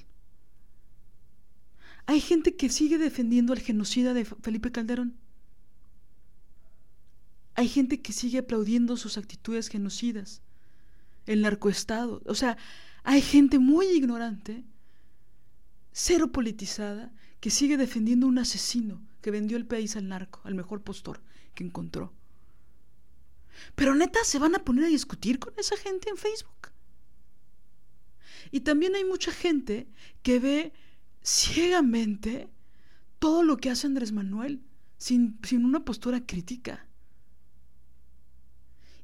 Hay gente que sigue defendiendo al genocida de Felipe Calderón. Hay gente que sigue aplaudiendo sus actitudes genocidas el narcoestado. O sea, hay gente muy ignorante, cero politizada, que sigue defendiendo un asesino que vendió el país al narco, al mejor postor que encontró. Pero neta, se van a poner a discutir con esa gente en Facebook. Y también hay mucha gente que ve ciegamente todo lo que hace Andrés Manuel sin, sin una postura crítica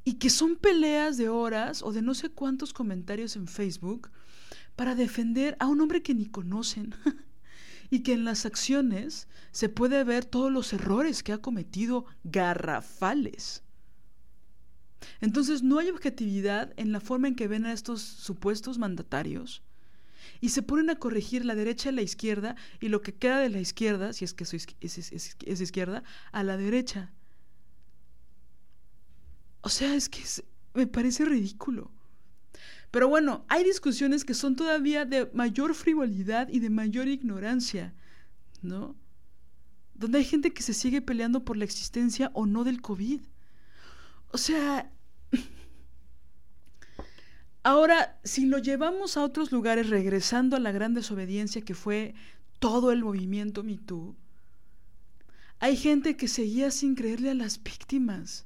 y que son peleas de horas o de no sé cuántos comentarios en Facebook para defender a un hombre que ni conocen y que en las acciones se puede ver todos los errores que ha cometido garrafales. Entonces no hay objetividad en la forma en que ven a estos supuestos mandatarios y se ponen a corregir la derecha y la izquierda y lo que queda de la izquierda, si es que es izquierda, a la derecha. O sea, es que me parece ridículo. Pero bueno, hay discusiones que son todavía de mayor frivolidad y de mayor ignorancia, ¿no? Donde hay gente que se sigue peleando por la existencia o no del COVID. O sea, ahora, si lo llevamos a otros lugares, regresando a la gran desobediencia que fue todo el movimiento MeToo, hay gente que seguía sin creerle a las víctimas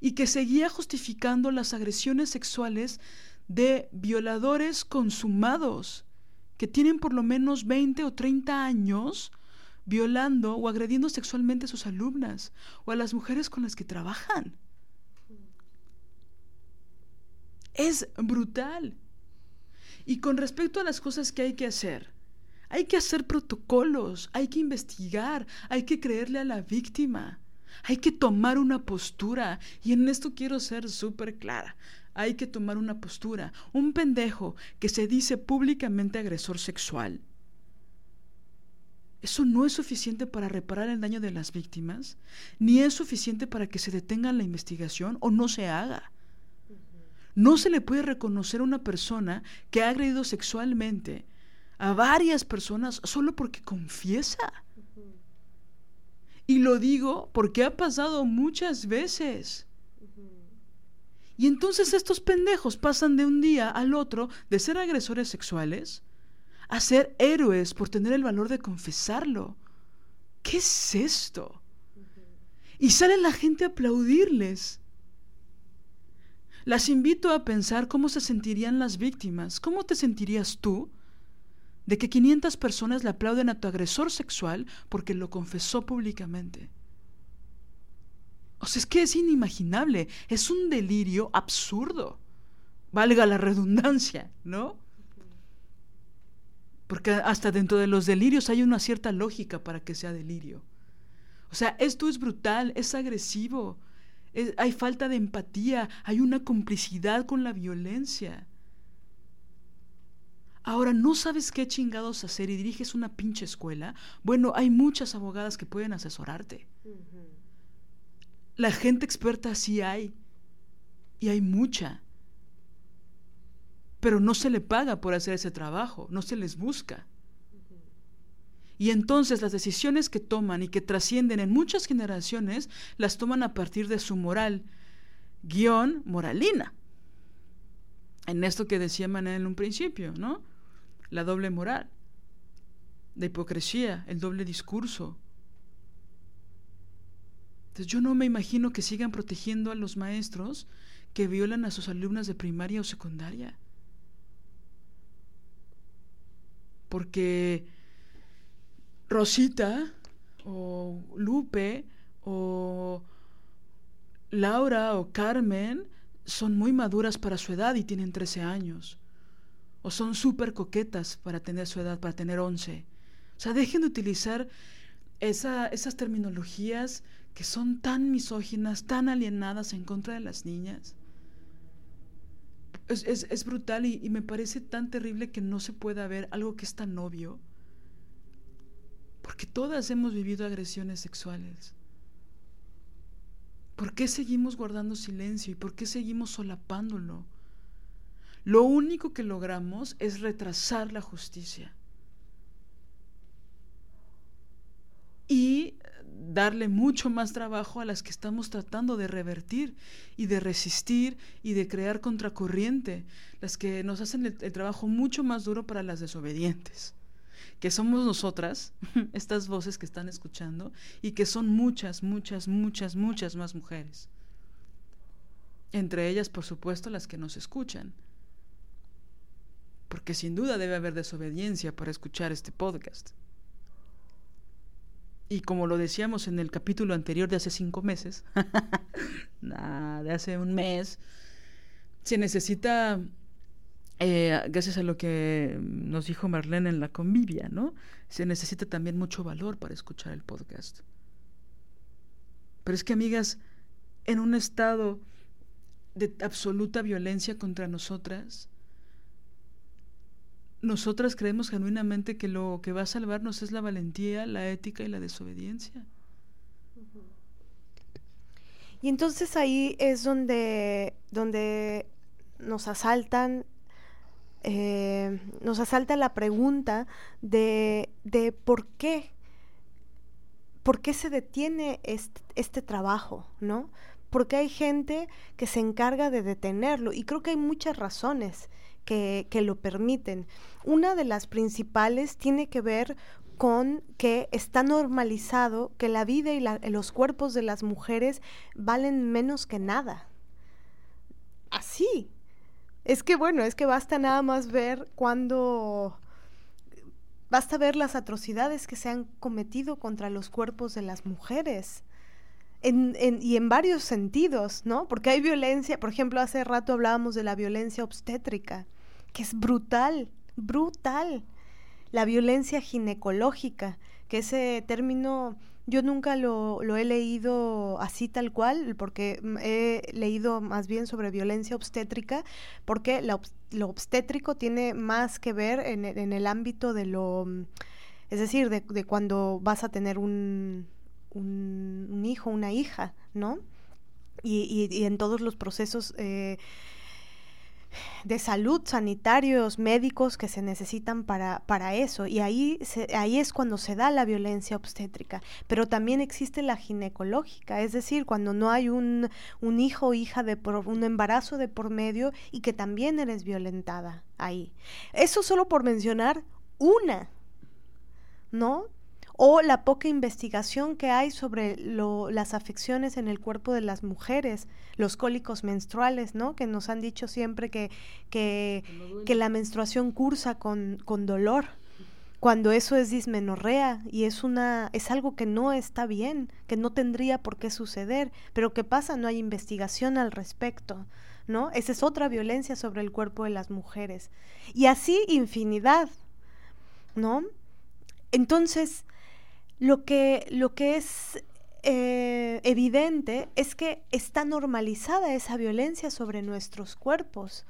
y que seguía justificando las agresiones sexuales de violadores consumados que tienen por lo menos 20 o 30 años violando o agrediendo sexualmente a sus alumnas o a las mujeres con las que trabajan. Es brutal. Y con respecto a las cosas que hay que hacer, hay que hacer protocolos, hay que investigar, hay que creerle a la víctima. Hay que tomar una postura. Y en esto quiero ser súper clara. Hay que tomar una postura. Un pendejo que se dice públicamente agresor sexual. Eso no es suficiente para reparar el daño de las víctimas, ni es suficiente para que se detenga la investigación o no se haga. No se le puede reconocer a una persona que ha agredido sexualmente a varias personas solo porque confiesa. Y lo digo porque ha pasado muchas veces. Y entonces estos pendejos pasan de un día al otro de ser agresores sexuales a ser héroes por tener el valor de confesarlo. ¿Qué es esto? Y sale la gente a aplaudirles. Las invito a pensar cómo se sentirían las víctimas. ¿Cómo te sentirías tú de que 500 personas le aplauden a tu agresor sexual porque lo confesó públicamente. O sea, es que es inimaginable, es un delirio absurdo. Valga la redundancia, ¿no? Porque hasta dentro de los delirios hay una cierta lógica para que sea delirio. O sea, esto es brutal, es agresivo, hay falta de empatía, hay una complicidad con la violencia. Ahora, ¿no sabes qué chingados hacer y diriges una pinche escuela? Bueno, hay muchas abogadas que pueden asesorarte. La gente experta sí hay. Y hay mucha. Pero no se le paga por hacer ese trabajo, no se les busca. Y entonces las decisiones que toman y que trascienden en muchas generaciones las toman a partir de su moral, guion moralina. En esto que decía Manuel en un principio, ¿no? la doble moral, la hipocresía, el doble discurso. Entonces yo no me imagino que sigan protegiendo a los maestros que violan a sus alumnas de primaria o secundaria. Porque Rosita o Lupe o Laura o Carmen son muy maduras para su edad y tienen 13 años o son súper coquetas para tener su edad, para tener 11. O sea, dejen de utilizar esas terminologías que son tan misóginas, tan alienadas en contra de las niñas. Es, es, es brutal y, y me parece tan terrible que no se pueda ver algo que es tan obvio. Porque todas hemos vivido agresiones sexuales. ¿Por qué seguimos guardando silencio y por qué seguimos solapándolo? Lo único que logramos es retrasar la justicia. Y darle mucho más trabajo a las que estamos tratando de revertir y de resistir y de crear contracorriente, las que nos hacen el, el trabajo mucho más duro para las desobedientes que somos nosotras, estas voces que están escuchando, y que son muchas, muchas, muchas, muchas más mujeres. Entre ellas, por supuesto, las que nos escuchan. Porque sin duda debe haber desobediencia para escuchar este podcast. Y como lo decíamos en el capítulo anterior de hace cinco meses, de hace un mes, se necesita eh, gracias a lo que nos dijo Marlene en la convivia, ¿no? Se necesita también mucho valor para escuchar el podcast. Pero es que, amigas, en un estado de absoluta violencia contra nosotras, nosotras creemos genuinamente que lo que va a salvarnos es la valentía, la ética y la desobediencia. Y entonces ahí es donde, donde nos asaltan eh, nos asalta la pregunta de, de, por qué, por qué se detiene este, trabajo, ¿no? Porque hay gente que se encarga de detenerlo y creo que hay muchas razones que, que lo permiten. Una de las principales tiene que ver con que está normalizado que la vida y la, los cuerpos de las mujeres valen menos que nada. Así, es que bueno, es que basta nada más ver cuando... Basta ver las atrocidades que se han cometido contra los cuerpos de las mujeres. Y en varios sentidos, ¿no? Porque hay violencia, por ejemplo, hace rato hablábamos de la violencia obstétrica, que es brutal, brutal. La violencia ginecológica, que ese término yo nunca lo, lo, he leído así tal cual, porque he leído más bien sobre violencia obstétrica, porque la, lo obstétrico tiene más que ver en, en, el ámbito de lo, es decir, de, de cuando vas a tener un, un, un, hijo, una hija, ¿no? Y, y, y en todos los procesos... Eh, de salud, sanitarios, médicos que se necesitan para, para eso. Y ahí, se, ahí es cuando se da la violencia obstétrica. Pero también existe la ginecológica, es decir, cuando no hay un, un hijo o hija de por, un embarazo de por medio y que también eres violentada ahí. Eso solo por mencionar una, ¿no? O la poca investigación que hay sobre lo, las afecciones en el cuerpo de las mujeres, los cólicos menstruales, ¿no? Que nos han dicho siempre que, que, que la menstruación cursa con, con dolor, cuando eso es dismenorrea y es una es algo que no está bien, que no tendría por qué suceder, pero ¿qué pasa? No hay investigación al respecto, ¿no? Esa es otra violencia sobre el cuerpo de las mujeres. Y así infinidad, ¿no? Entonces, lo que, lo que es eh, evidente es que está normalizada esa violencia sobre nuestros cuerpos.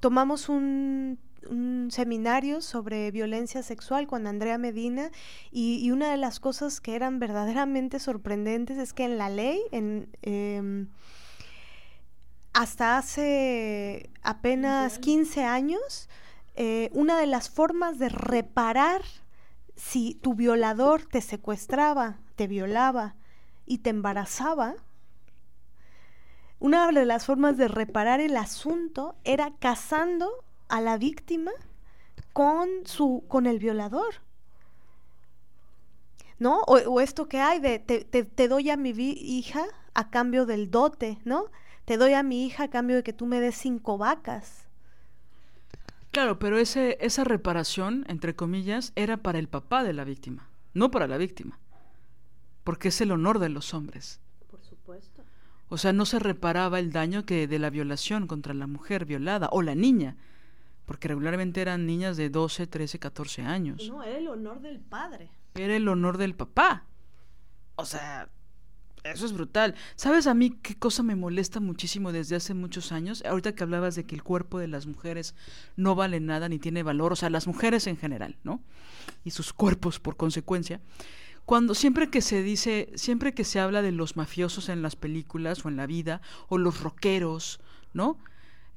Tomamos un, un seminario sobre violencia sexual con Andrea Medina y, y, una de las cosas que eran verdaderamente sorprendentes es que en la ley, en, eh, hasta hace apenas 15 años, eh, una de las formas de reparar si tu violador te secuestraba, te violaba y te embarazaba, una de las formas de reparar el asunto era casando a la víctima con su con el violador. ¿No? O, esto que hay de te, te, te doy a mi hija a cambio del dote, ¿no? Te doy a mi hija a cambio de que tú me des cinco vacas. Claro, pero ese, esa reparación, entre comillas, era para el papá de la víctima, no para la víctima. Porque es el honor de los hombres. Por supuesto. O sea, no se reparaba el daño que de la violación contra la mujer violada o la niña, porque regularmente eran niñas de 12, 13, 14 años. No, era el honor del padre. Era el honor del papá. O sea, Eso es brutal. ¿Sabes a mí qué cosa me molesta muchísimo desde hace muchos años? Ahorita que hablabas de que el cuerpo de las mujeres no vale nada ni tiene valor, o sea, las mujeres en general, ¿no? Y sus cuerpos por consecuencia. Cuando siempre que se dice, siempre que se habla de los mafiosos en las películas o en la vida, o los rockeros, ¿no?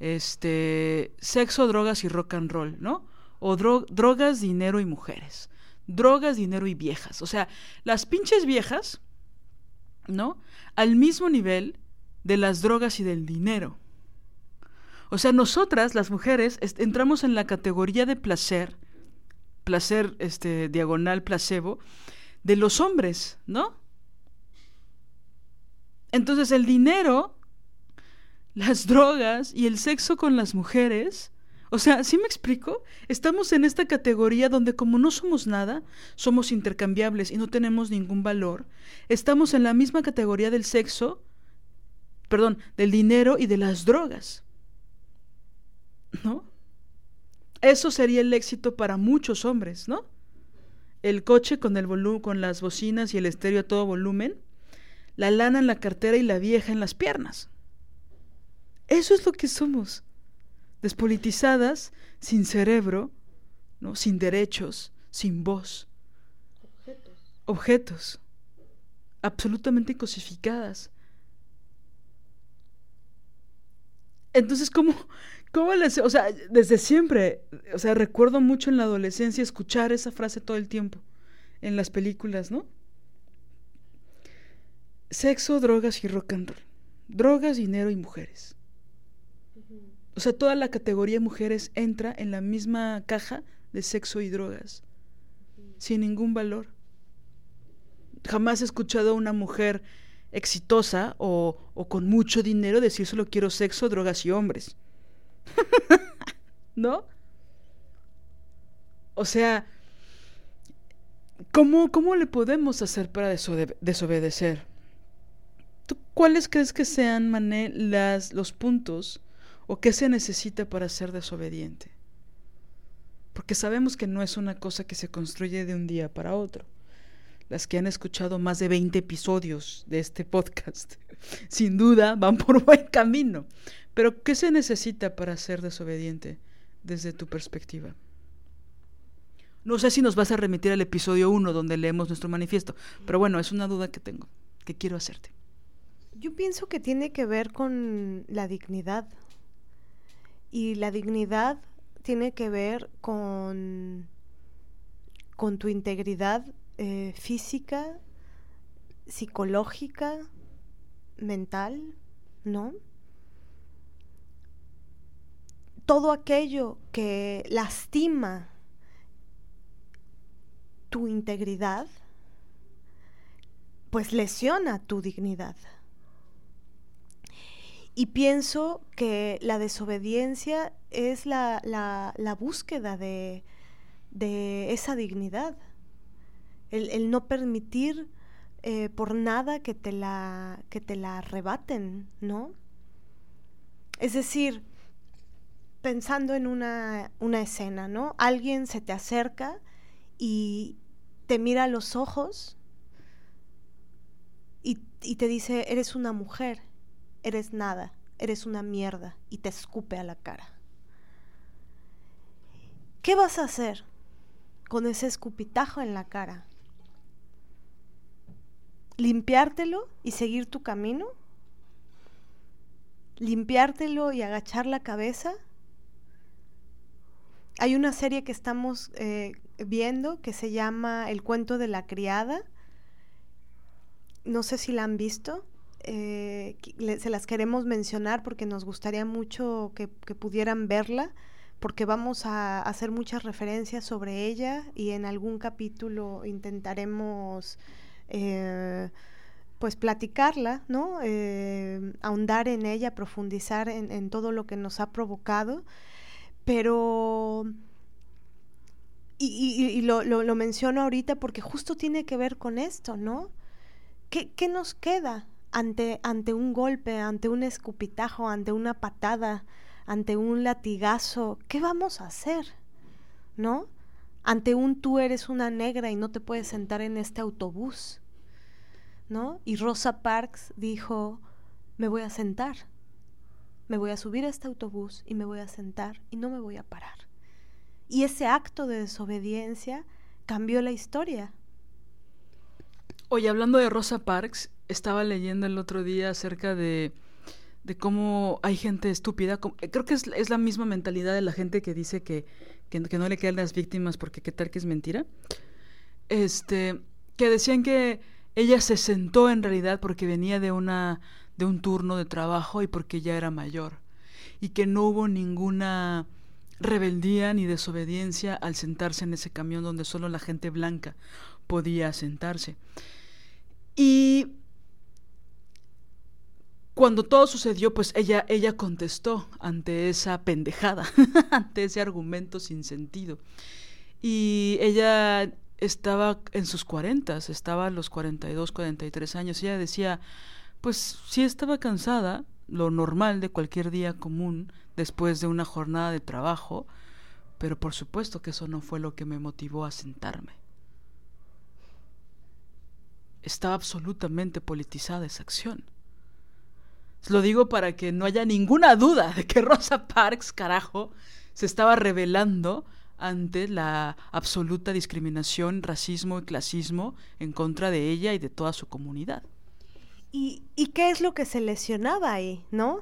Este, sexo, drogas y rock and roll, ¿no? O drogas, dinero y mujeres. Drogas, dinero y viejas. O sea, las pinches viejas ¿no? Al mismo nivel de las drogas y del dinero. O sea, nosotras, las mujeres, entramos en la categoría de placer, placer este, diagonal placebo, de los hombres, ¿no? Entonces el dinero, las drogas y el sexo con las mujeres, o sea, ¿sí me explico? Estamos en esta categoría donde como no somos nada, somos intercambiables y no tenemos ningún valor. Estamos en la misma categoría del sexo, perdón, del dinero y de las drogas. ¿No? Eso sería el éxito para muchos hombres, ¿no? El coche con el con las bocinas y el estéreo a todo volumen, la lana en la cartera y la vieja en las piernas. Eso es lo que somos despolitizadas, sin cerebro, ¿no? sin derechos, sin voz. Objetos. Objetos. Absolutamente cosificadas. Entonces, ¿cómo, cómo les, o sea, desde siempre, o sea, recuerdo mucho en la adolescencia escuchar esa frase todo el tiempo en las películas, ¿no? Sexo, drogas y rock and roll. Drogas, dinero y mujeres. O sea, toda la categoría de mujeres entra en la misma caja de sexo y drogas, sin ningún valor. Jamás he escuchado a una mujer exitosa o, o con mucho dinero decir solo quiero sexo, drogas y hombres. ¿No? O sea, ¿cómo, ¿cómo le podemos hacer para desobedecer? ¿Tú cuáles crees que sean, Mané, las, los puntos ¿O qué se necesita para ser desobediente? Porque sabemos que no es una cosa que se construye de un día para otro. Las que han escuchado más de 20 episodios de este podcast, sin duda van por buen camino. Pero ¿qué se necesita para ser desobediente desde tu perspectiva? No sé si nos vas a remitir al episodio 1 donde leemos nuestro manifiesto, pero bueno, es una duda que tengo, que quiero hacerte. Yo pienso que tiene que ver con la dignidad, y la dignidad tiene que ver con, con tu integridad eh, física, psicológica, mental, ¿no? Todo aquello que lastima tu integridad, pues lesiona tu dignidad. Y pienso que la desobediencia es la, la, búsqueda de, de, esa dignidad, el, no permitir eh, por nada que te, la, que te la arrebaten, ¿no? Es decir, pensando en una, una escena, ¿no? Alguien se te acerca y te mira a los ojos y, y te dice, eres una mujer eres nada, eres una mierda y te escupe a la cara. ¿Qué vas a hacer con ese escupitajo en la cara? ¿Limpiártelo y seguir tu camino? ¿Limpiártelo y agachar la cabeza? Hay una serie que estamos eh, viendo que se llama El cuento de la criada. No sé si la han visto eh, se las queremos mencionar porque nos gustaría mucho que, pudieran verla, porque vamos a hacer muchas referencias sobre ella y en algún capítulo intentaremos eh, pues platicarla, ¿no? Eh, ahondar en ella, profundizar en, todo lo que nos ha provocado, pero... Y, lo, lo, menciono ahorita porque justo tiene que ver con esto, ¿no? ¿Qué, qué nos queda? Ante, ante un golpe, ante un escupitajo, ante una patada, ante un latigazo, ¿qué vamos a hacer? ¿No? Ante un tú eres una negra y no te puedes sentar en este autobús. ¿no? Y Rosa Parks dijo, me voy a sentar, me voy a subir a este autobús y me voy a sentar y no me voy a parar. Y ese acto de desobediencia cambió la historia. Oye, hablando de Rosa Parks, estaba leyendo el otro día acerca de, de cómo hay gente estúpida. Creo que es, la misma mentalidad de la gente que dice que no le quedan las víctimas porque qué tal que es mentira. Este, que decían que ella se sentó en realidad porque venía de una de un turno de trabajo y porque ya era mayor y que no hubo ninguna rebeldía ni desobediencia al sentarse en ese camión donde solo la gente blanca podía sentarse. Y cuando todo sucedió, pues ella, ella contestó ante esa pendejada, ante ese argumento sin sentido. Y ella estaba en sus cuarentas, estaba a los 42, 43 años. Ella decía, pues sí estaba cansada, lo normal de cualquier día común después de una jornada de trabajo, pero por supuesto que eso no fue lo que me motivó a sentarme. Estaba absolutamente politizada esa acción. Lo digo para que no haya ninguna duda de que Rosa Parks, carajo, se estaba revelando ante la absoluta discriminación, racismo y clasismo en contra de ella y de toda su comunidad. ¿Y, y qué es lo que se lesionaba ahí, no?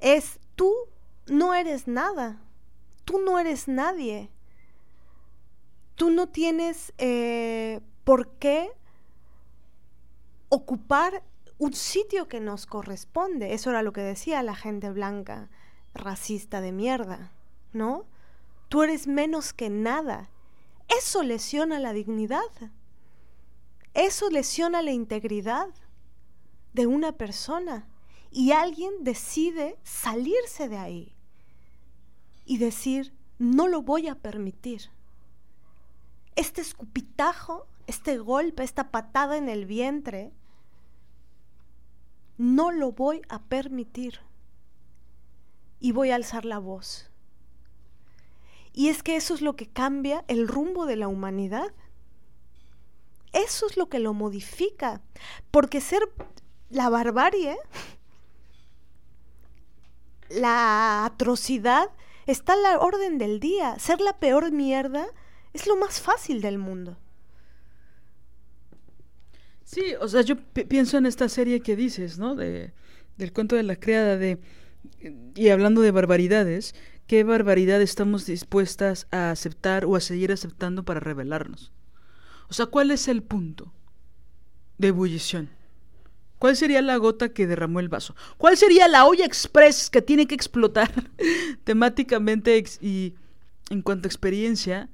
Es tú no eres nada, tú no eres nadie, tú no tienes eh, por qué ocupar un sitio que nos corresponde. Eso era lo que decía la gente blanca, racista de mierda, ¿no? Tú eres menos que nada. Eso lesiona la dignidad. Eso lesiona la integridad de una persona. Y alguien decide salirse de ahí y decir, no lo voy a permitir. Este escupitajo, este golpe, esta patada en el vientre, no lo voy a permitir. Y voy a alzar la voz. Y es que eso es lo que cambia el rumbo de la humanidad. Eso es lo que lo modifica. Porque ser la barbarie, la atrocidad, está a la orden del día. Ser la peor mierda es lo más fácil del mundo. Sí, o sea, yo pienso en esta serie que dices, ¿no? De, del cuento de la criada, de, y hablando de barbaridades, ¿qué barbaridad estamos dispuestas a aceptar o a seguir aceptando para rebelarnos? O sea, ¿cuál es el punto de ebullición? ¿Cuál sería la gota que derramó el vaso? ¿Cuál sería la olla express que tiene que explotar temáticamente y en cuanto a experiencia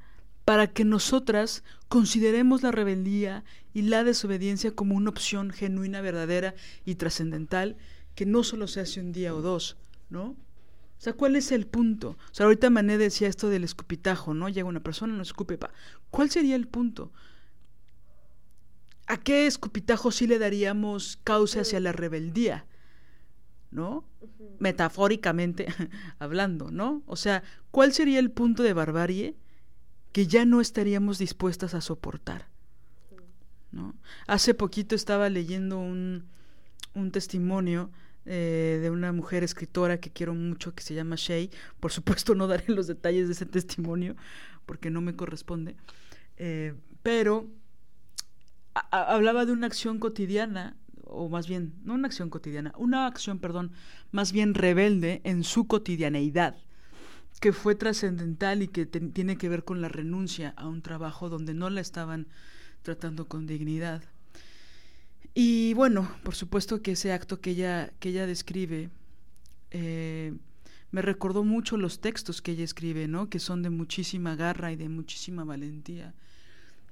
para que nosotras consideremos la rebeldía y la desobediencia como una opción genuina, verdadera y trascendental que no solo se hace un día o dos, ¿no? O sea, ¿cuál es el punto? O sea, ahorita Mané decía esto del escupitajo, ¿no? Llega una persona, no escupe, pa. ¿Cuál sería el punto? ¿A qué escupitajo sí le daríamos causa hacia la rebeldía? ¿No? Metafóricamente hablando, ¿no? O sea, ¿cuál sería el punto de barbarie que ya no estaríamos dispuestas a soportar? ¿No? Hace poquito estaba leyendo un, un testimonio eh, de una mujer escritora que quiero mucho, que se llama Shay. Por supuesto no daré los detalles de ese testimonio porque no me corresponde. Eh, pero hablaba de una acción cotidiana, o más bien, no una acción cotidiana, una acción, perdón, más bien rebelde en su cotidianeidad, que fue trascendental y que tiene que ver con la renuncia a un trabajo donde no la estaban tratando con dignidad. Y bueno, por supuesto que ese acto que ella, que ella describe eh, me recordó mucho los textos que ella escribe, ¿no? Que son de muchísima garra y de muchísima valentía.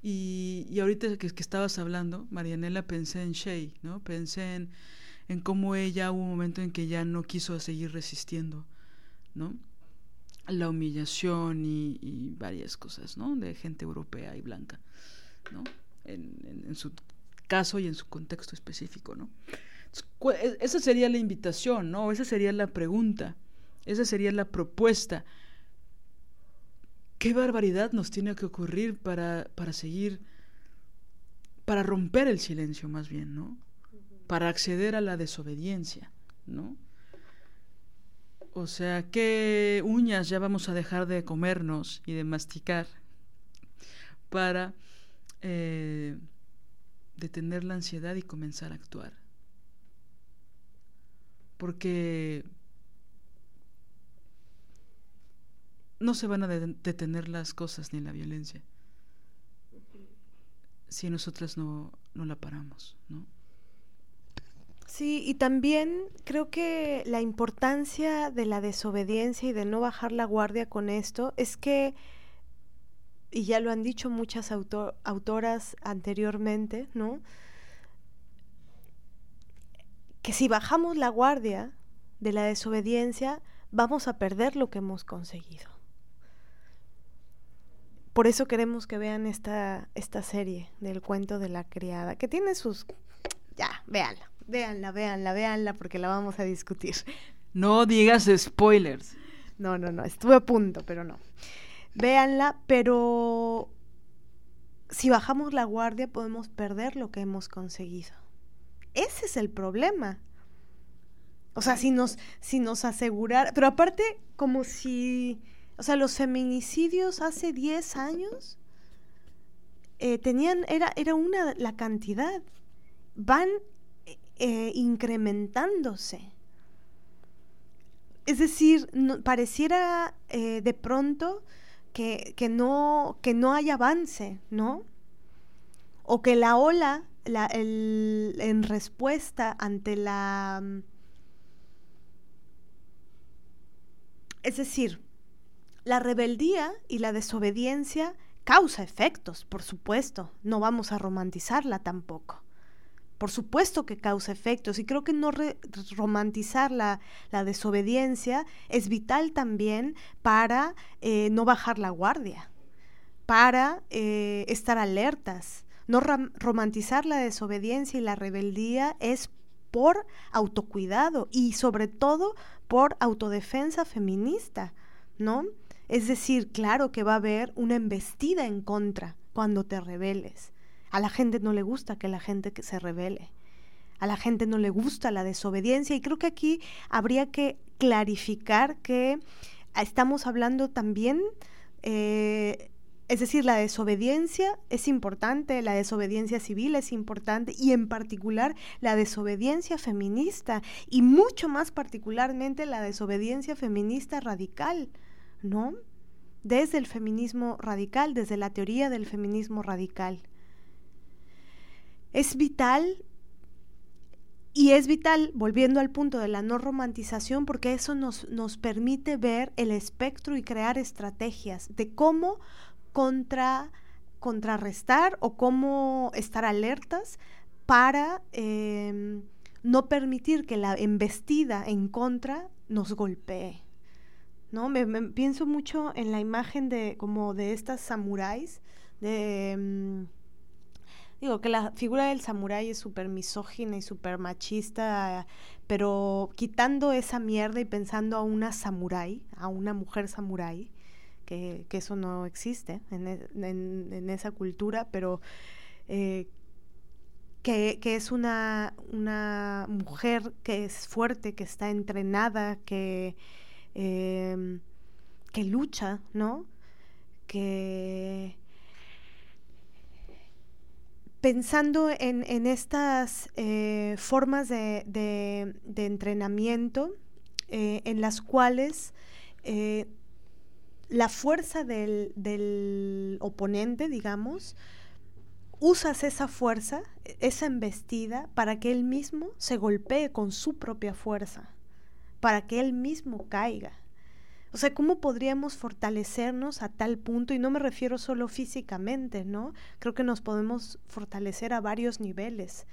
Y, ahorita que, que, estabas hablando, Marianela, pensé en Shay, ¿no? Pensé en, en cómo ella hubo un momento en que ya no quiso seguir resistiendo, ¿no? La humillación y, varias cosas, ¿no? De gente europea y blanca, ¿no? En su caso y en su contexto específico, ¿no? E, esa sería la invitación, ¿no? Esa sería la pregunta, esa sería la propuesta. ¿Qué barbaridad nos tiene que ocurrir para, para seguir para romper el silencio más bien, ¿no? Para acceder a la desobediencia, ¿no? O sea, ¿qué uñas ya vamos a dejar de comernos y de masticar para eh, detener la ansiedad y comenzar a actuar? Porque no se van a detener las cosas ni la violencia si nosotras no, no la paramos, ¿no? Sí, y también creo que la importancia de la desobediencia y de no bajar la guardia con esto es que, y ya lo han dicho muchas autoras anteriormente, ¿no? Que si bajamos la guardia de la desobediencia, vamos a perder lo que hemos conseguido. Por eso queremos que vean esta, esta serie del cuento de la criada, que tiene sus... Ya, véanla, véanla, véanla, véanla, porque la vamos a discutir. No digas spoilers. No, no, no, estuve a punto, pero no. Véanla, pero si bajamos la guardia podemos perder lo que hemos conseguido. Ese es el problema. O sea, si nos, si nos asegurar, pero aparte como si o sea, los feminicidios hace 10 años eh, tenían, era, era una la cantidad. Van eh, incrementándose. Es decir, pareciera eh, de pronto que, no, que no hay avance, ¿no? O que la ola la, en respuesta ante la... Es decir, la rebeldía y la desobediencia causa efectos, por supuesto, no vamos a romantizarla tampoco. Por supuesto que causa efectos y creo que no romantizar la, desobediencia es vital también para eh, no bajar la guardia, para eh, estar alertas. No romantizar la desobediencia y la rebeldía es por autocuidado y sobre todo por autodefensa feminista, ¿no? Es decir, claro que va a haber una embestida en contra cuando te rebeles. A la gente no le gusta que la gente se rebele. A la gente no le gusta la desobediencia y creo que aquí habría que clarificar que estamos hablando también, eh, es decir, la desobediencia es importante, la desobediencia civil es importante y en particular la desobediencia feminista y mucho más particularmente la desobediencia feminista radical. ¿no? Desde el feminismo radical, desde la teoría del feminismo radical. Es vital y es vital, volviendo al punto de la no romantización, porque eso nos, nos permite ver el espectro y crear estrategias de cómo contra, contrarrestar o cómo estar alertas para em, no permitir que la embestida en contra nos golpee. ¿no? Me, pienso mucho en la imagen de como de estas samuráis, de... Mm, digo que la figura del samurái es súper misógina y súper machista, pero quitando esa mierda y pensando a una samurái, a una mujer samurái, que, que, eso no existe en, e, en, esa cultura, pero eh, que, que, es una, una mujer que es fuerte, que está entrenada, que Em, que lucha, ¿no? Que pensando en, estas eh, formas de, entrenamiento eh, en las cuales eh, la fuerza del, del, oponente, digamos, usas esa fuerza, esa embestida, para que él mismo se golpee con su propia fuerza para que él mismo caiga. O sea, ¿cómo podríamos fortalecernos a tal punto? Y no me refiero solo físicamente, ¿no? Creo que nos podemos fortalecer a varios niveles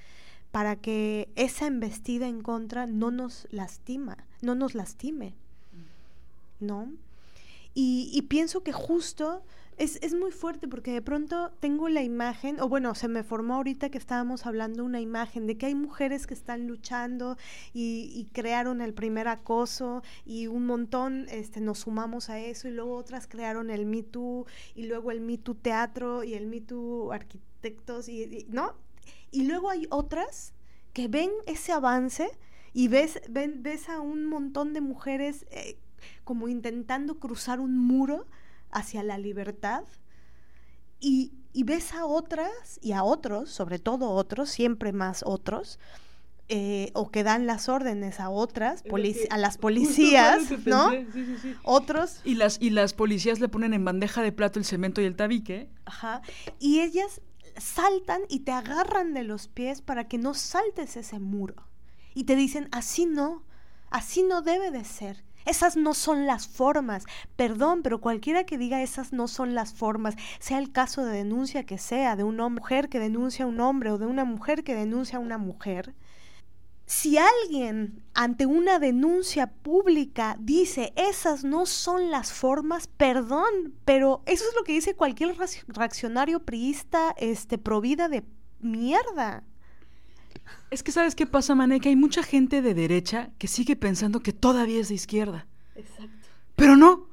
para que esa embestida en contra no nos lastima, no nos lastime, ¿no? Y, y pienso que justo es, es, muy fuerte porque de pronto tengo la imagen, o bueno, se me formó ahorita que estábamos hablando una imagen de que hay mujeres que están luchando y, crearon el primer acoso y un montón este, nos sumamos a eso y luego otras crearon el Me Too y luego el Me Too Teatro y el Me Too arquitectos, y, ¿no? Y luego hay otras que ven ese avance y ves, ven, ves a un montón de mujeres eh, como intentando cruzar un muro hacia la libertad y, ves a otras y a otros, sobre todo otros, siempre más otros, eh, o que dan las órdenes a otras, a las policías, ¿no? Otros. Y las, y las policías le ponen en bandeja de plato el cemento y el tabique. Ajá. Y ellas saltan y te agarran de los pies para que no saltes ese muro. Y te dicen, así no, así no debe de ser. Esas no son las formas. Perdón, pero cualquiera que diga esas no son las formas, sea el caso de denuncia que sea, de una mujer que denuncia a un hombre o de una mujer que denuncia a una mujer, si alguien ante una denuncia pública dice esas no son las formas, perdón, pero eso es lo que dice cualquier reaccionario priista, este, provida de mierda. Es que sabes qué pasa, Mané, que hay mucha gente de derecha que sigue pensando que todavía es de izquierda. Exacto. Pero no,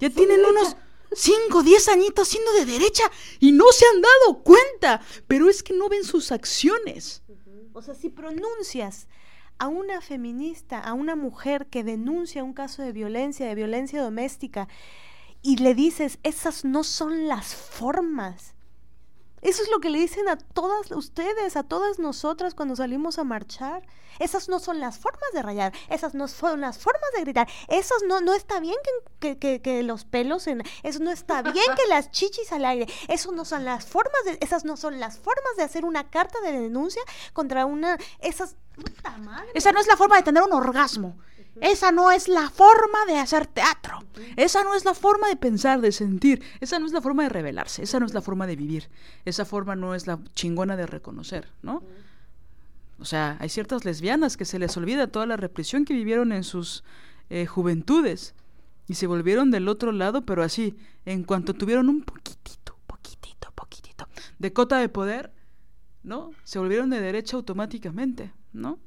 ya tienen unos 5, 10 añitos siendo de derecha y no se han dado cuenta, pero es que no ven sus acciones. O sea, si pronuncias a una feminista, a una mujer que denuncia un caso de violencia, de violencia doméstica, y le dices, esas no son las formas, eso es lo que le dicen a todas ustedes, a todas nosotras cuando salimos a marchar. Esas no son las formas de rayar, esas no son las formas de gritar, esas no, no está bien que, que, los pelos, en, eso no está bien que las chichis al aire, eso no son las formas de, esas no son las formas de hacer una carta de denuncia contra una, esas. Esa no es la forma de tener un orgasmo. Esa no es la forma de hacer teatro. Esa no es la forma de pensar, de sentir. Esa no es la forma de revelarse. Esa no es la forma de vivir. Esa forma no es la chingona de reconocer, ¿no? O sea, hay ciertas lesbianas que se les olvida toda la represión que vivieron en sus eh, juventudes y se volvieron del otro lado, pero así, en cuanto tuvieron un poquitito, poquitito, poquitito de cota de poder, ¿no? Se volvieron de derecha automáticamente, ¿no?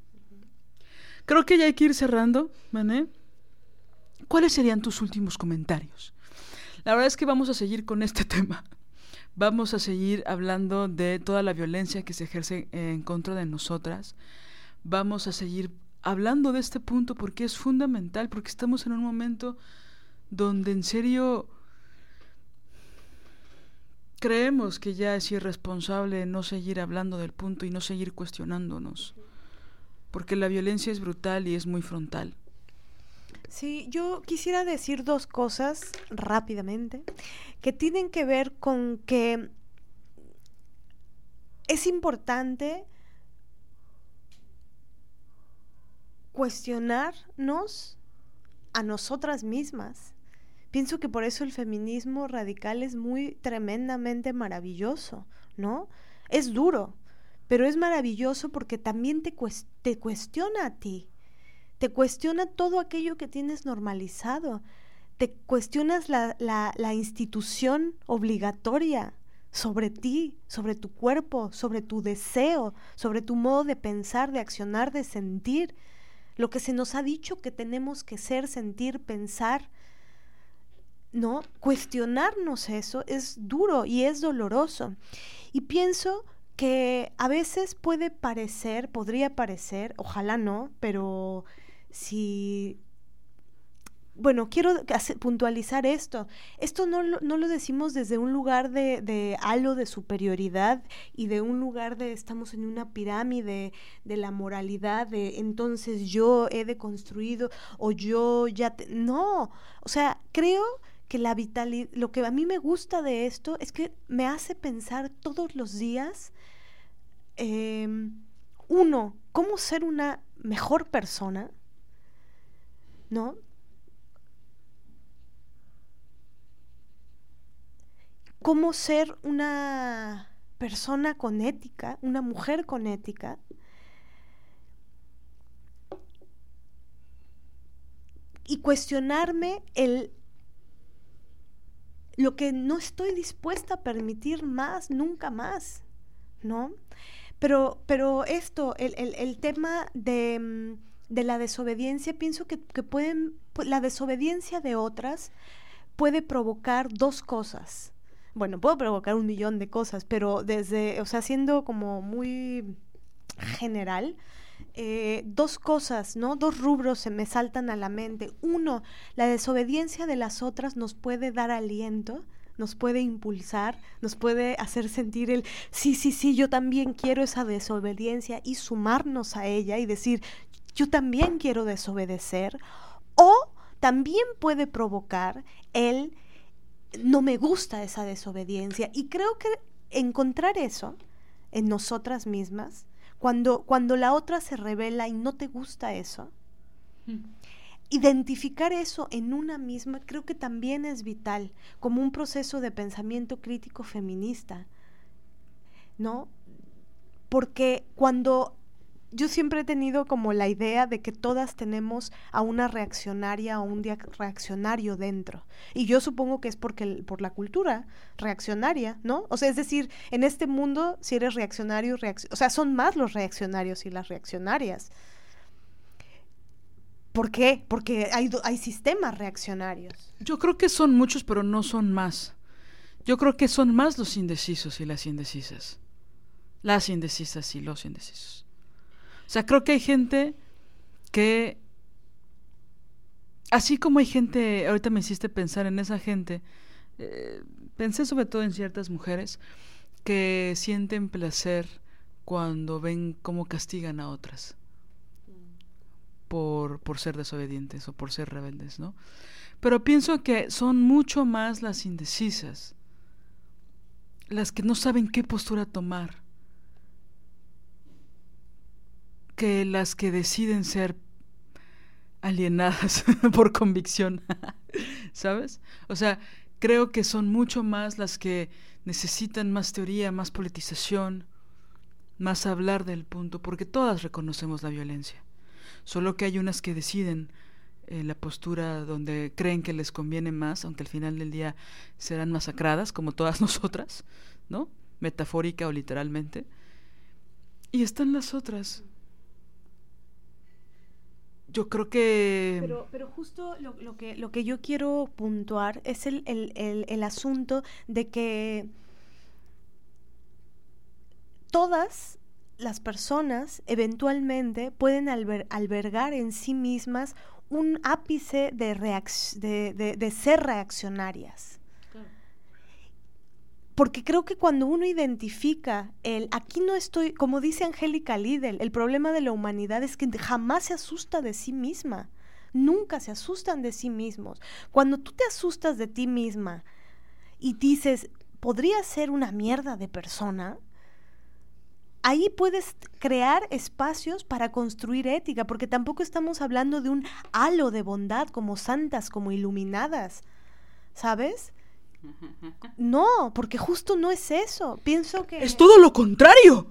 Creo que ya hay que ir cerrando, Mané. ¿Cuáles serían tus últimos comentarios? La verdad es que vamos a seguir con este tema. Vamos a seguir hablando de toda la violencia que se ejerce en contra de nosotras. Vamos a seguir hablando de este punto porque es fundamental, porque estamos en un momento donde en serio creemos que ya es irresponsable no seguir hablando del punto y no seguir cuestionándonos porque la violencia es brutal y es muy frontal. Sí, yo quisiera decir dos cosas rápidamente que tienen que ver con que es importante cuestionarnos a nosotras mismas. Pienso que por eso el feminismo radical es muy tremendamente maravilloso, ¿no? Es duro, pero es maravilloso porque también te, te cuestiona a ti, te cuestiona todo aquello que tienes normalizado, te cuestionas la, la, la institución obligatoria sobre ti, sobre tu cuerpo, sobre tu deseo, sobre tu modo de pensar, de accionar, de sentir, lo que se nos ha dicho que tenemos que ser, sentir, pensar, ¿no? Cuestionarnos eso es duro y es doloroso. Y pienso que a veces puede parecer, podría parecer, ojalá no, pero si... Bueno, quiero puntualizar esto. Esto no lo, no lo decimos desde un lugar de, halo de superioridad y de un lugar de estamos en una pirámide de la moralidad, de entonces yo he deconstruido o yo ya... no, o sea, creo que la vitalidad, lo que a mí me gusta de esto es que me hace pensar todos los días, em, uno, cómo ser una mejor persona, ¿no? Cómo ser una persona con ética, una mujer con ética, y cuestionarme el lo que no estoy dispuesta a permitir más, nunca más, ¿no? Pero, pero esto, el, tema de, mm, de, la desobediencia, pienso que, que pueden, la desobediencia de otras puede provocar dos cosas, bueno, puedo provocar un millón de cosas, pero desde, o sea, siendo como muy general, eh, dos cosas, ¿no? Dos rubros se me saltan a la mente. Uno, la desobediencia de las otras nos puede dar aliento, nos puede impulsar, nos puede hacer sentir el, sí, sí, sí, yo también quiero esa desobediencia y sumarnos a ella y decir, yo también quiero desobedecer. O también puede provocar el, no me gusta esa desobediencia. Y creo que encontrar eso en nosotras mismas cuando, cuando la otra se revela y no te gusta eso, mm. Identificar eso en una misma creo que también es vital, como un proceso de pensamiento crítico feminista, ¿no? Porque cuando yo siempre he tenido como la idea de que todas tenemos a una reaccionaria o un reaccionario dentro. Y yo supongo que es porque por la cultura reaccionaria, ¿no? O sea, es decir, en este mundo, si eres reaccionario, o sea, son más los reaccionarios y las reaccionarias. ¿Por qué? Porque hay, sistemas reaccionarios. Yo creo que son muchos, pero no son más. Yo creo que son más los indecisos y las indecisas. Las indecisas y los indecisos. O sea, creo que hay gente que, así como hay gente, ahorita me hiciste pensar en esa gente, eh, pensé sobre todo en ciertas mujeres que sienten placer cuando ven cómo castigan a otras por, ser desobedientes o por ser rebeldes, ¿no? Pero pienso que son mucho más las indecisas, las que no saben qué postura tomar, que las que deciden ser alienadas por convicción, ¿sabes? O sea, creo que son mucho más las que necesitan más teoría, más politización, más hablar del punto, porque todas reconocemos la violencia. Solo que hay unas que deciden eh, la postura donde creen que les conviene más, aunque al final del día serán masacradas, como todas nosotras, ¿no? Metafórica o literalmente. Y están las otras yo creo que... Pero, pero justo lo, que, lo que yo quiero puntuar es el, el, asunto de que todas las personas eventualmente pueden albergar en sí mismas un ápice de, de, de ser reaccionarias. Porque creo que cuando uno identifica el, aquí no estoy, como dice Angélica Lidl, el problema de la humanidad es que jamás se asusta de sí misma, nunca se asustan de sí mismos. Cuando tú te asustas de ti misma y dices, podría ser una mierda de persona, ahí puedes crear espacios para construir ética, porque tampoco estamos hablando de un halo de bondad como santas, como iluminadas, ¿sabes? No, porque justo no es eso. Pienso que... Es todo lo contrario.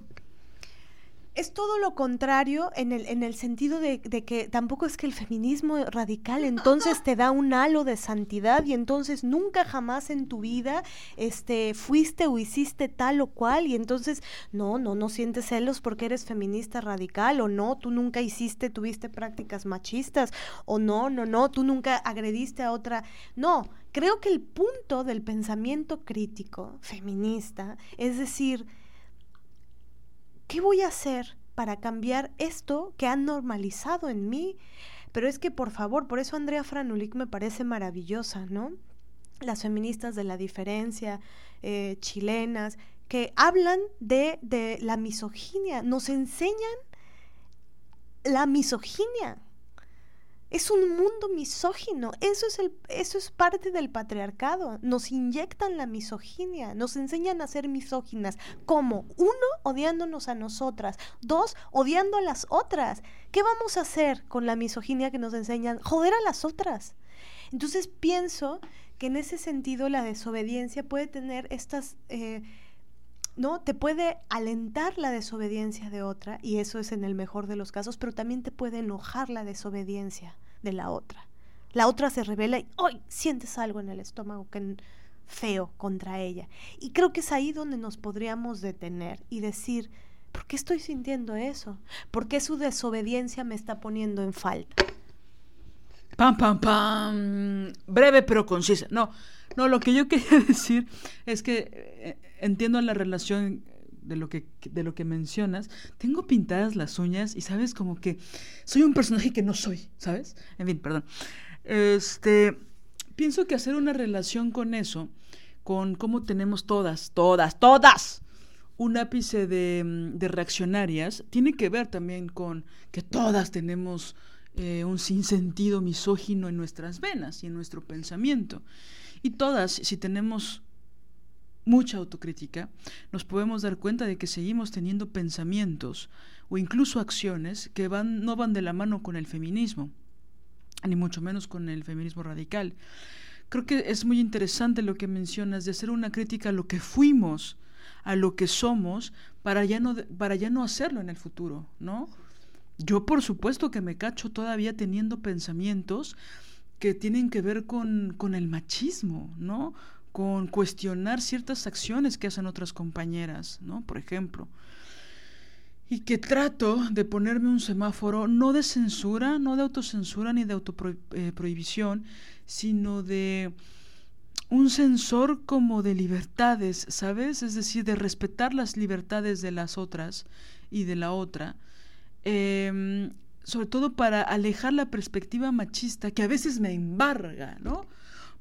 Es todo lo contrario en el, en el sentido de, de, que tampoco es que el feminismo radical entonces te da un halo de santidad y entonces nunca jamás en tu vida este, fuiste o hiciste tal o cual y entonces no, no, no sientes celos porque eres feminista radical o no, tú nunca hiciste, tuviste prácticas machistas o no, no, no, tú nunca agrediste a otra. No, Creo que el punto del pensamiento crítico feminista es decir, ¿qué voy a hacer para cambiar esto que han normalizado en mí? Pero es que, por favor, por eso Andrea Franulik me parece maravillosa, ¿no? Las feministas de la diferencia, eh, chilenas, que hablan de la misoginia, nos enseñan la misoginia. Es un mundo misógino. Eso es, el, eso es parte del patriarcado. Nos inyectan la misoginia, nos enseñan a ser misóginas. ¿Cómo? Uno, odiándonos a nosotras. Dos, odiando a las otras. ¿Qué vamos a hacer con la misoginia que nos enseñan? Joder a las otras. Entonces pienso que en ese sentido la desobediencia puede tener estas... Eh, ¿no? Te puede alentar la desobediencia de otra, y eso es en el mejor de los casos, pero también te puede enojar la desobediencia de la otra. La otra se revela y ¡ay! sientes algo en el estómago que feo contra ella. Y creo que es ahí donde nos podríamos detener y decir, ¿por qué estoy sintiendo eso? ¿Por qué su desobediencia me está poniendo en falta? Pam, pam, pam. Breve pero concisa. No, No, lo que yo quería decir es que eh, entiendo la relación de lo que de lo que mencionas. Tengo pintadas las uñas y sabes como que soy un personaje que no soy, ¿sabes? En fin, perdón. Este, pienso que hacer una relación con eso, con cómo tenemos todas, todas, todas un ápice de, de reaccionarias, tiene que ver también con que todas tenemos eh, un sinsentido misógino en nuestras venas y en nuestro pensamiento. Y todas, si tenemos mucha autocrítica, nos podemos dar cuenta de que seguimos teniendo pensamientos o incluso acciones que van, no van de la mano con el feminismo, ni mucho menos con el feminismo radical. Creo que es muy interesante lo que mencionas de hacer una crítica a lo que fuimos, a lo que somos, para ya no, para ya no hacerlo en el futuro, ¿no? Yo por supuesto que me cacho todavía teniendo pensamientos que tienen que ver con, con el machismo, ¿no? Con cuestionar ciertas acciones que hacen otras compañeras, ¿no? Por ejemplo. Y que trato de ponerme un semáforo no de censura, no de autocensura ni de autoprohibición, sino de un sensor como de libertades, ¿sabes? Es decir, de respetar las libertades de las otras y de la otra Em, sobre todo para alejar la perspectiva machista que a veces me embarga, ¿no?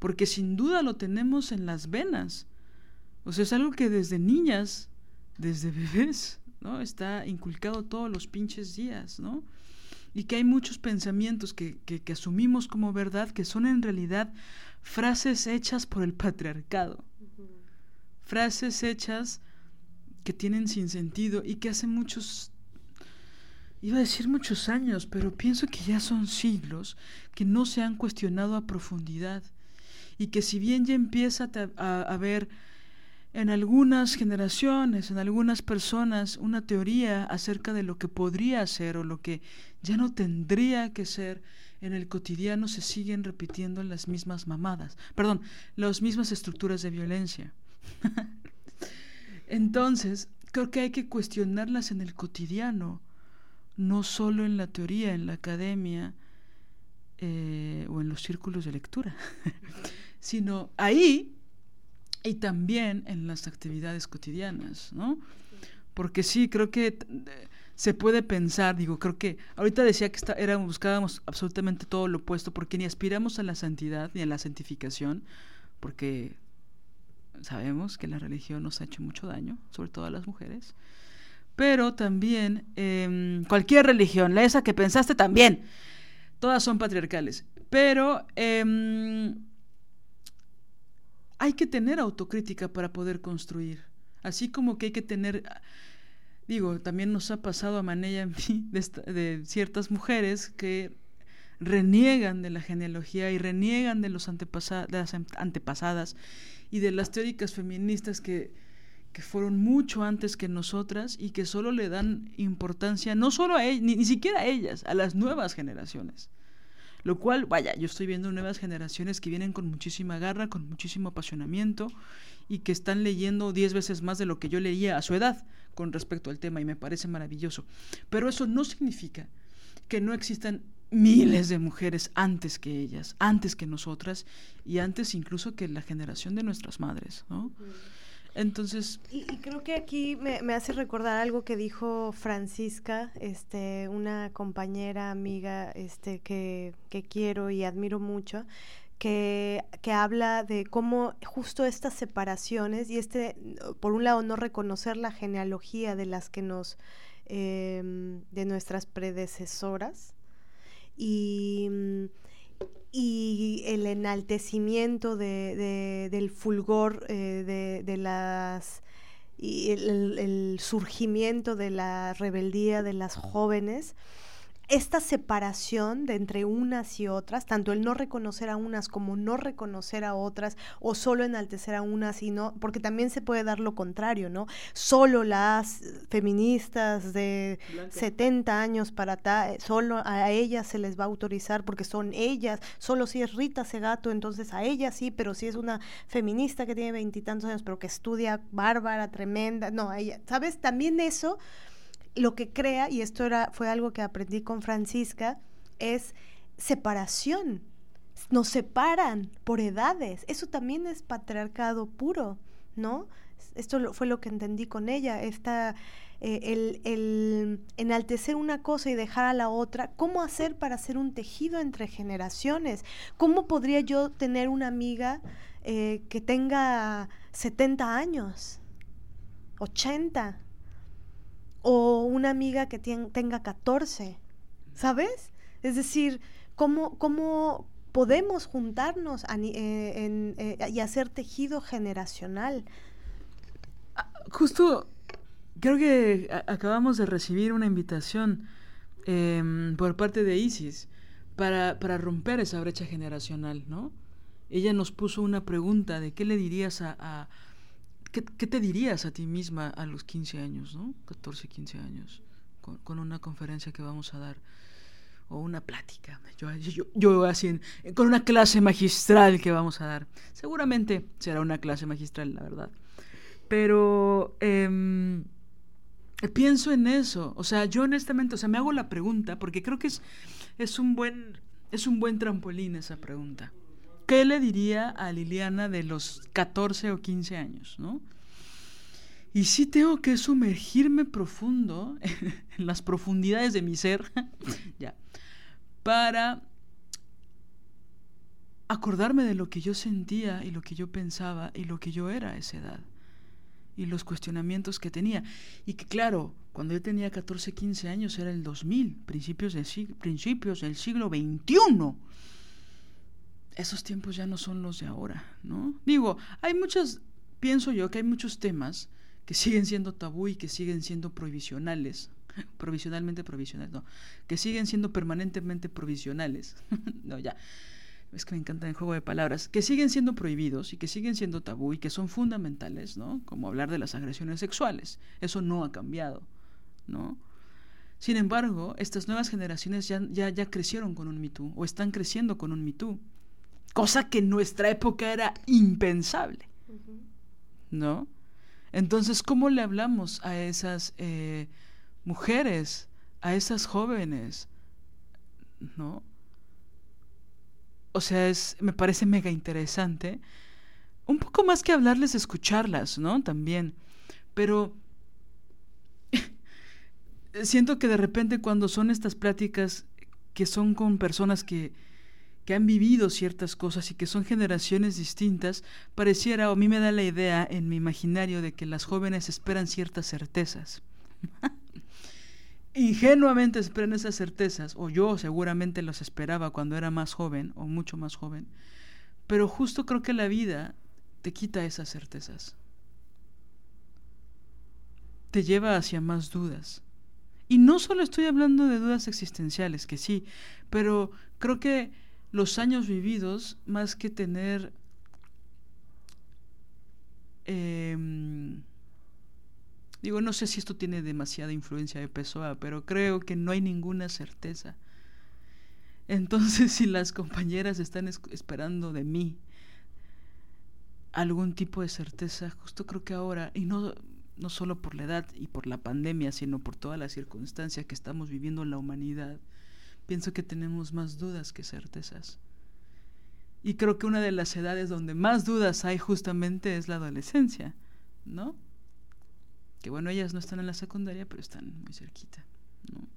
Porque sin duda lo tenemos en las venas. O sea, es algo que desde niñas, desde bebés, ¿no? Está inculcado todos los pinches días, ¿no? Y que hay muchos pensamientos que, que, que asumimos como verdad que son en realidad frases hechas por el patriarcado. Frases hechas que tienen sin sentido y que hace muchos iba a decir muchos años, pero pienso que ya son siglos que no se han cuestionado a profundidad y que si bien ya empieza a, haber en algunas generaciones, en algunas personas, una teoría acerca de lo que podría ser o lo que ya no tendría que ser, en el cotidiano se siguen repitiendo las mismas mamadas, perdón, las mismas estructuras de violencia. Entonces, creo que hay que cuestionarlas en el cotidiano no solo en la teoría, en la academia eh, o en los círculos de lectura, sino ahí y también en las actividades cotidianas, ¿no? Porque sí, creo que eh, se puede pensar, digo, creo que ahorita decía que está, éramos, buscábamos absolutamente todo lo opuesto, porque ni aspiramos a la santidad ni a la santificación, porque sabemos que la religión nos ha hecho mucho daño, sobre todo a las mujeres pero también em, cualquier religión, la esa que pensaste también, todas son patriarcales, pero em, hay que tener autocrítica para poder construir, así como que hay que tener, digo, también nos ha pasado a Manella a mí de, ciertas mujeres que reniegan de la genealogía y reniegan de, los de las antepasadas y de las teóricas feministas que que fueron mucho antes que nosotras y que solo le dan importancia, no solo a ellas, ni, siquiera a ellas, a las nuevas generaciones. Lo cual, vaya, yo estoy viendo nuevas generaciones que vienen con muchísima garra, con muchísimo apasionamiento y que están leyendo diez veces más de lo que yo leía a su edad con respecto al tema y me parece maravilloso. Pero eso no significa que no existan miles de mujeres antes que ellas, antes que nosotras y antes incluso que la generación de nuestras madres, ¿no? Entonces... Y, creo que aquí me, hace recordar algo que dijo Francisca, este, una compañera, amiga, este, que, que quiero y admiro mucho, que, que, habla de cómo justo estas separaciones y este, por un lado, no reconocer la genealogía de las que nos, em, de nuestras predecesoras y el enaltecimiento de, del fulgor eh, de, las y el, surgimiento de la rebeldía de las jóvenes esta separación de entre unas y otras, tanto el no reconocer a unas como no reconocer a otras, o solo enaltecer a unas y no, porque también se puede dar lo contrario, ¿no? Solo las feministas de 70 años para acá, solo a ellas se les va a autorizar porque son ellas, solo si es Rita Segato, entonces a ellas sí, pero si es una feminista que tiene veintitantos años, pero que estudia bárbara, tremenda, no, a ella, ¿sabes? También eso lo que crea, y esto era, fue algo que aprendí con Francisca, es separación. nos separan por edades. Eso también es patriarcado puro, ¿no? Esto fue lo que entendí con ella, esta, eh, el, el, enaltecer una cosa y dejar a la otra. ¿Cómo hacer para hacer un tejido entre generaciones? ¿Cómo podría yo tener una amiga eh, que tenga 70 años, 80? O una amiga que tenga 14, ¿sabes? Es decir, ¿cómo, cómo, podemos juntarnos eh, eh, y hacer tejido generacional. Ah, justo, creo que acabamos de recibir una invitación em, por parte de Isis para, romper esa brecha generacional, ¿no? Ella nos puso una pregunta de qué le dirías a... ¿qué, te dirías a ti misma a los 15 años, ¿no? 14, 15 años, con una conferencia que vamos a dar o una plática, yo, yo, yo así, con una clase magistral que vamos a dar. Seguramente será una clase magistral, la verdad. Pero em, pienso en eso, o sea, yo honestamente, o sea, me hago la pregunta, porque creo que es, es, un, buen, es un buen trampolín esa pregunta. ¿Qué le diría a Liliana de los 14 o 15 años, no? Y sí tengo que sumergirme profundo en las profundidades de mi ser, ya, para acordarme de lo que yo sentía y lo que yo pensaba y lo que yo era a esa edad y los cuestionamientos que tenía. Y que claro, cuando yo tenía 14, 15 años era el 2000, principios principios del siglo XXI. Esos tiempos ya no son los de ahora, ¿no? Digo, hay muchas, pienso yo que hay muchos temas que siguen siendo tabú y que siguen siendo provisionales, provisionalmente provisionales, no, que siguen siendo permanentemente provisionales, no, ya, es que me encanta el juego de palabras, que siguen siendo prohibidos y que siguen siendo tabú y que son fundamentales, ¿no? Como hablar de las agresiones sexuales, eso no ha cambiado, ¿no? Sin embargo, estas nuevas generaciones ya, ya, ya crecieron con un Me o están creciendo con un Me cosa que en nuestra época era impensable, ¿no? Entonces, ¿cómo le hablamos a esas eh, mujeres, a esas jóvenes, ¿no? O sea, es, me parece mega interesante. Un poco más que hablarles, escucharlas, ¿no? También. Pero siento que de repente cuando son estas pláticas que son con personas que, que han vivido ciertas cosas y que son generaciones distintas, pareciera, o a mí me da la idea en mi imaginario de que las jóvenes esperan ciertas certezas. ingenuamente esperan esas certezas, o yo seguramente las esperaba cuando era más joven, o mucho más joven, pero justo creo que la vida te quita esas certezas, te lleva hacia más dudas. Y no solo estoy hablando de dudas existenciales, que sí, pero creo que los años vividos, más que tener... Eh, Digo, no sé si esto tiene demasiada influencia de Pessoa, pero creo que no hay ninguna certeza. Entonces, si las compañeras están esperando de mí algún tipo de certeza, justo creo que ahora, y no, no solo por la edad y por la pandemia, sino por toda la circunstancia que estamos viviendo en la humanidad, pienso que tenemos más dudas que certezas. Y creo que una de las edades donde más dudas hay justamente es la adolescencia, ¿no? Que bueno, ellas no están en la secundaria, pero están muy cerquita, ¿no?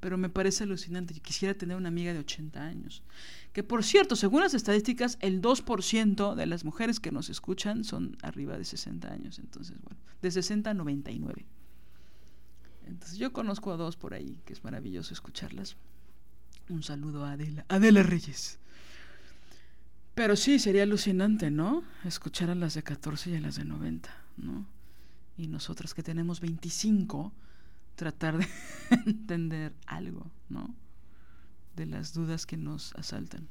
Pero me parece alucinante. Yo quisiera tener una amiga de 80 años. Que por cierto, según las estadísticas, el 2% de las mujeres que nos escuchan son arriba de 60 años. Entonces, bueno, de 60 a 99. Entonces yo conozco a dos por ahí, que es maravilloso escucharlas. Un saludo a Adela, Adela Reyes. Pero sí, sería alucinante, ¿no? Escuchar a las de 14 y a las de 90, ¿no? y nosotras que tenemos 25, tratar de entender algo, ¿no? De las dudas que nos asaltan.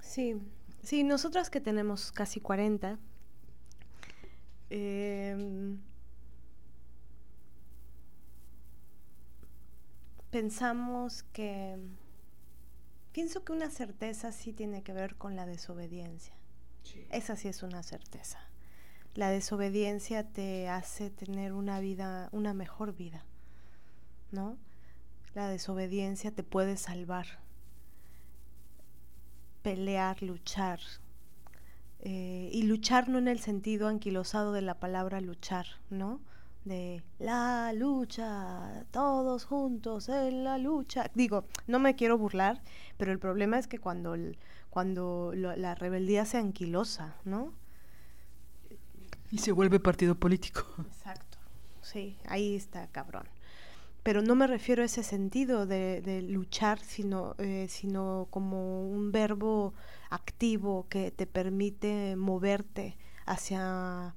Sí, sí, nosotras que tenemos casi 40, em, pensamos que, pienso que una certeza sí tiene que ver con la desobediencia. Esa sí es una certeza la desobediencia te hace tener una vida, una mejor vida, ¿no? La desobediencia te puede salvar. Pelear, luchar. Eh, y luchar no en el sentido anquilosado de la palabra luchar, ¿no? De la lucha, todos juntos en la lucha. Digo, no me quiero burlar, pero el problema es que cuando, cuando la rebeldía se anquilosa, ¿no? Y se vuelve partido político. Exacto, sí, ahí está cabrón pero no me refiero a ese sentido de, luchar, sino, eh, sino como un verbo activo que te permite moverte hacia,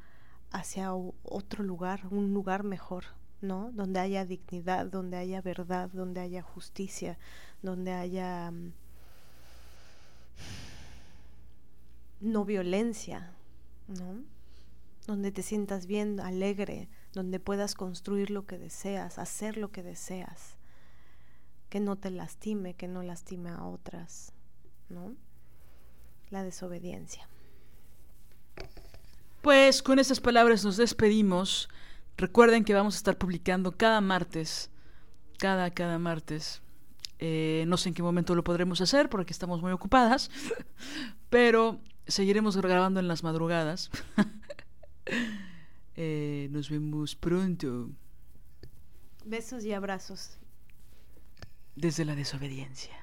hacia otro lugar, un lugar mejor, ¿no? Donde haya dignidad, donde haya verdad, donde haya justicia, donde haya mm, no violencia, ¿no? Donde te sientas bien, alegre, donde puedas construir lo que deseas, hacer lo que deseas, que no te lastime, que no lastime a otras, ¿no? La desobediencia. Pues con estas palabras nos despedimos. Recuerden que vamos a estar publicando cada martes, cada, cada martes. Eh, no sé en qué momento lo podremos hacer porque estamos muy ocupadas, pero seguiremos grabando en las madrugadas. Eh, nos vemos pronto. Besos y abrazos. Desde la desobediencia.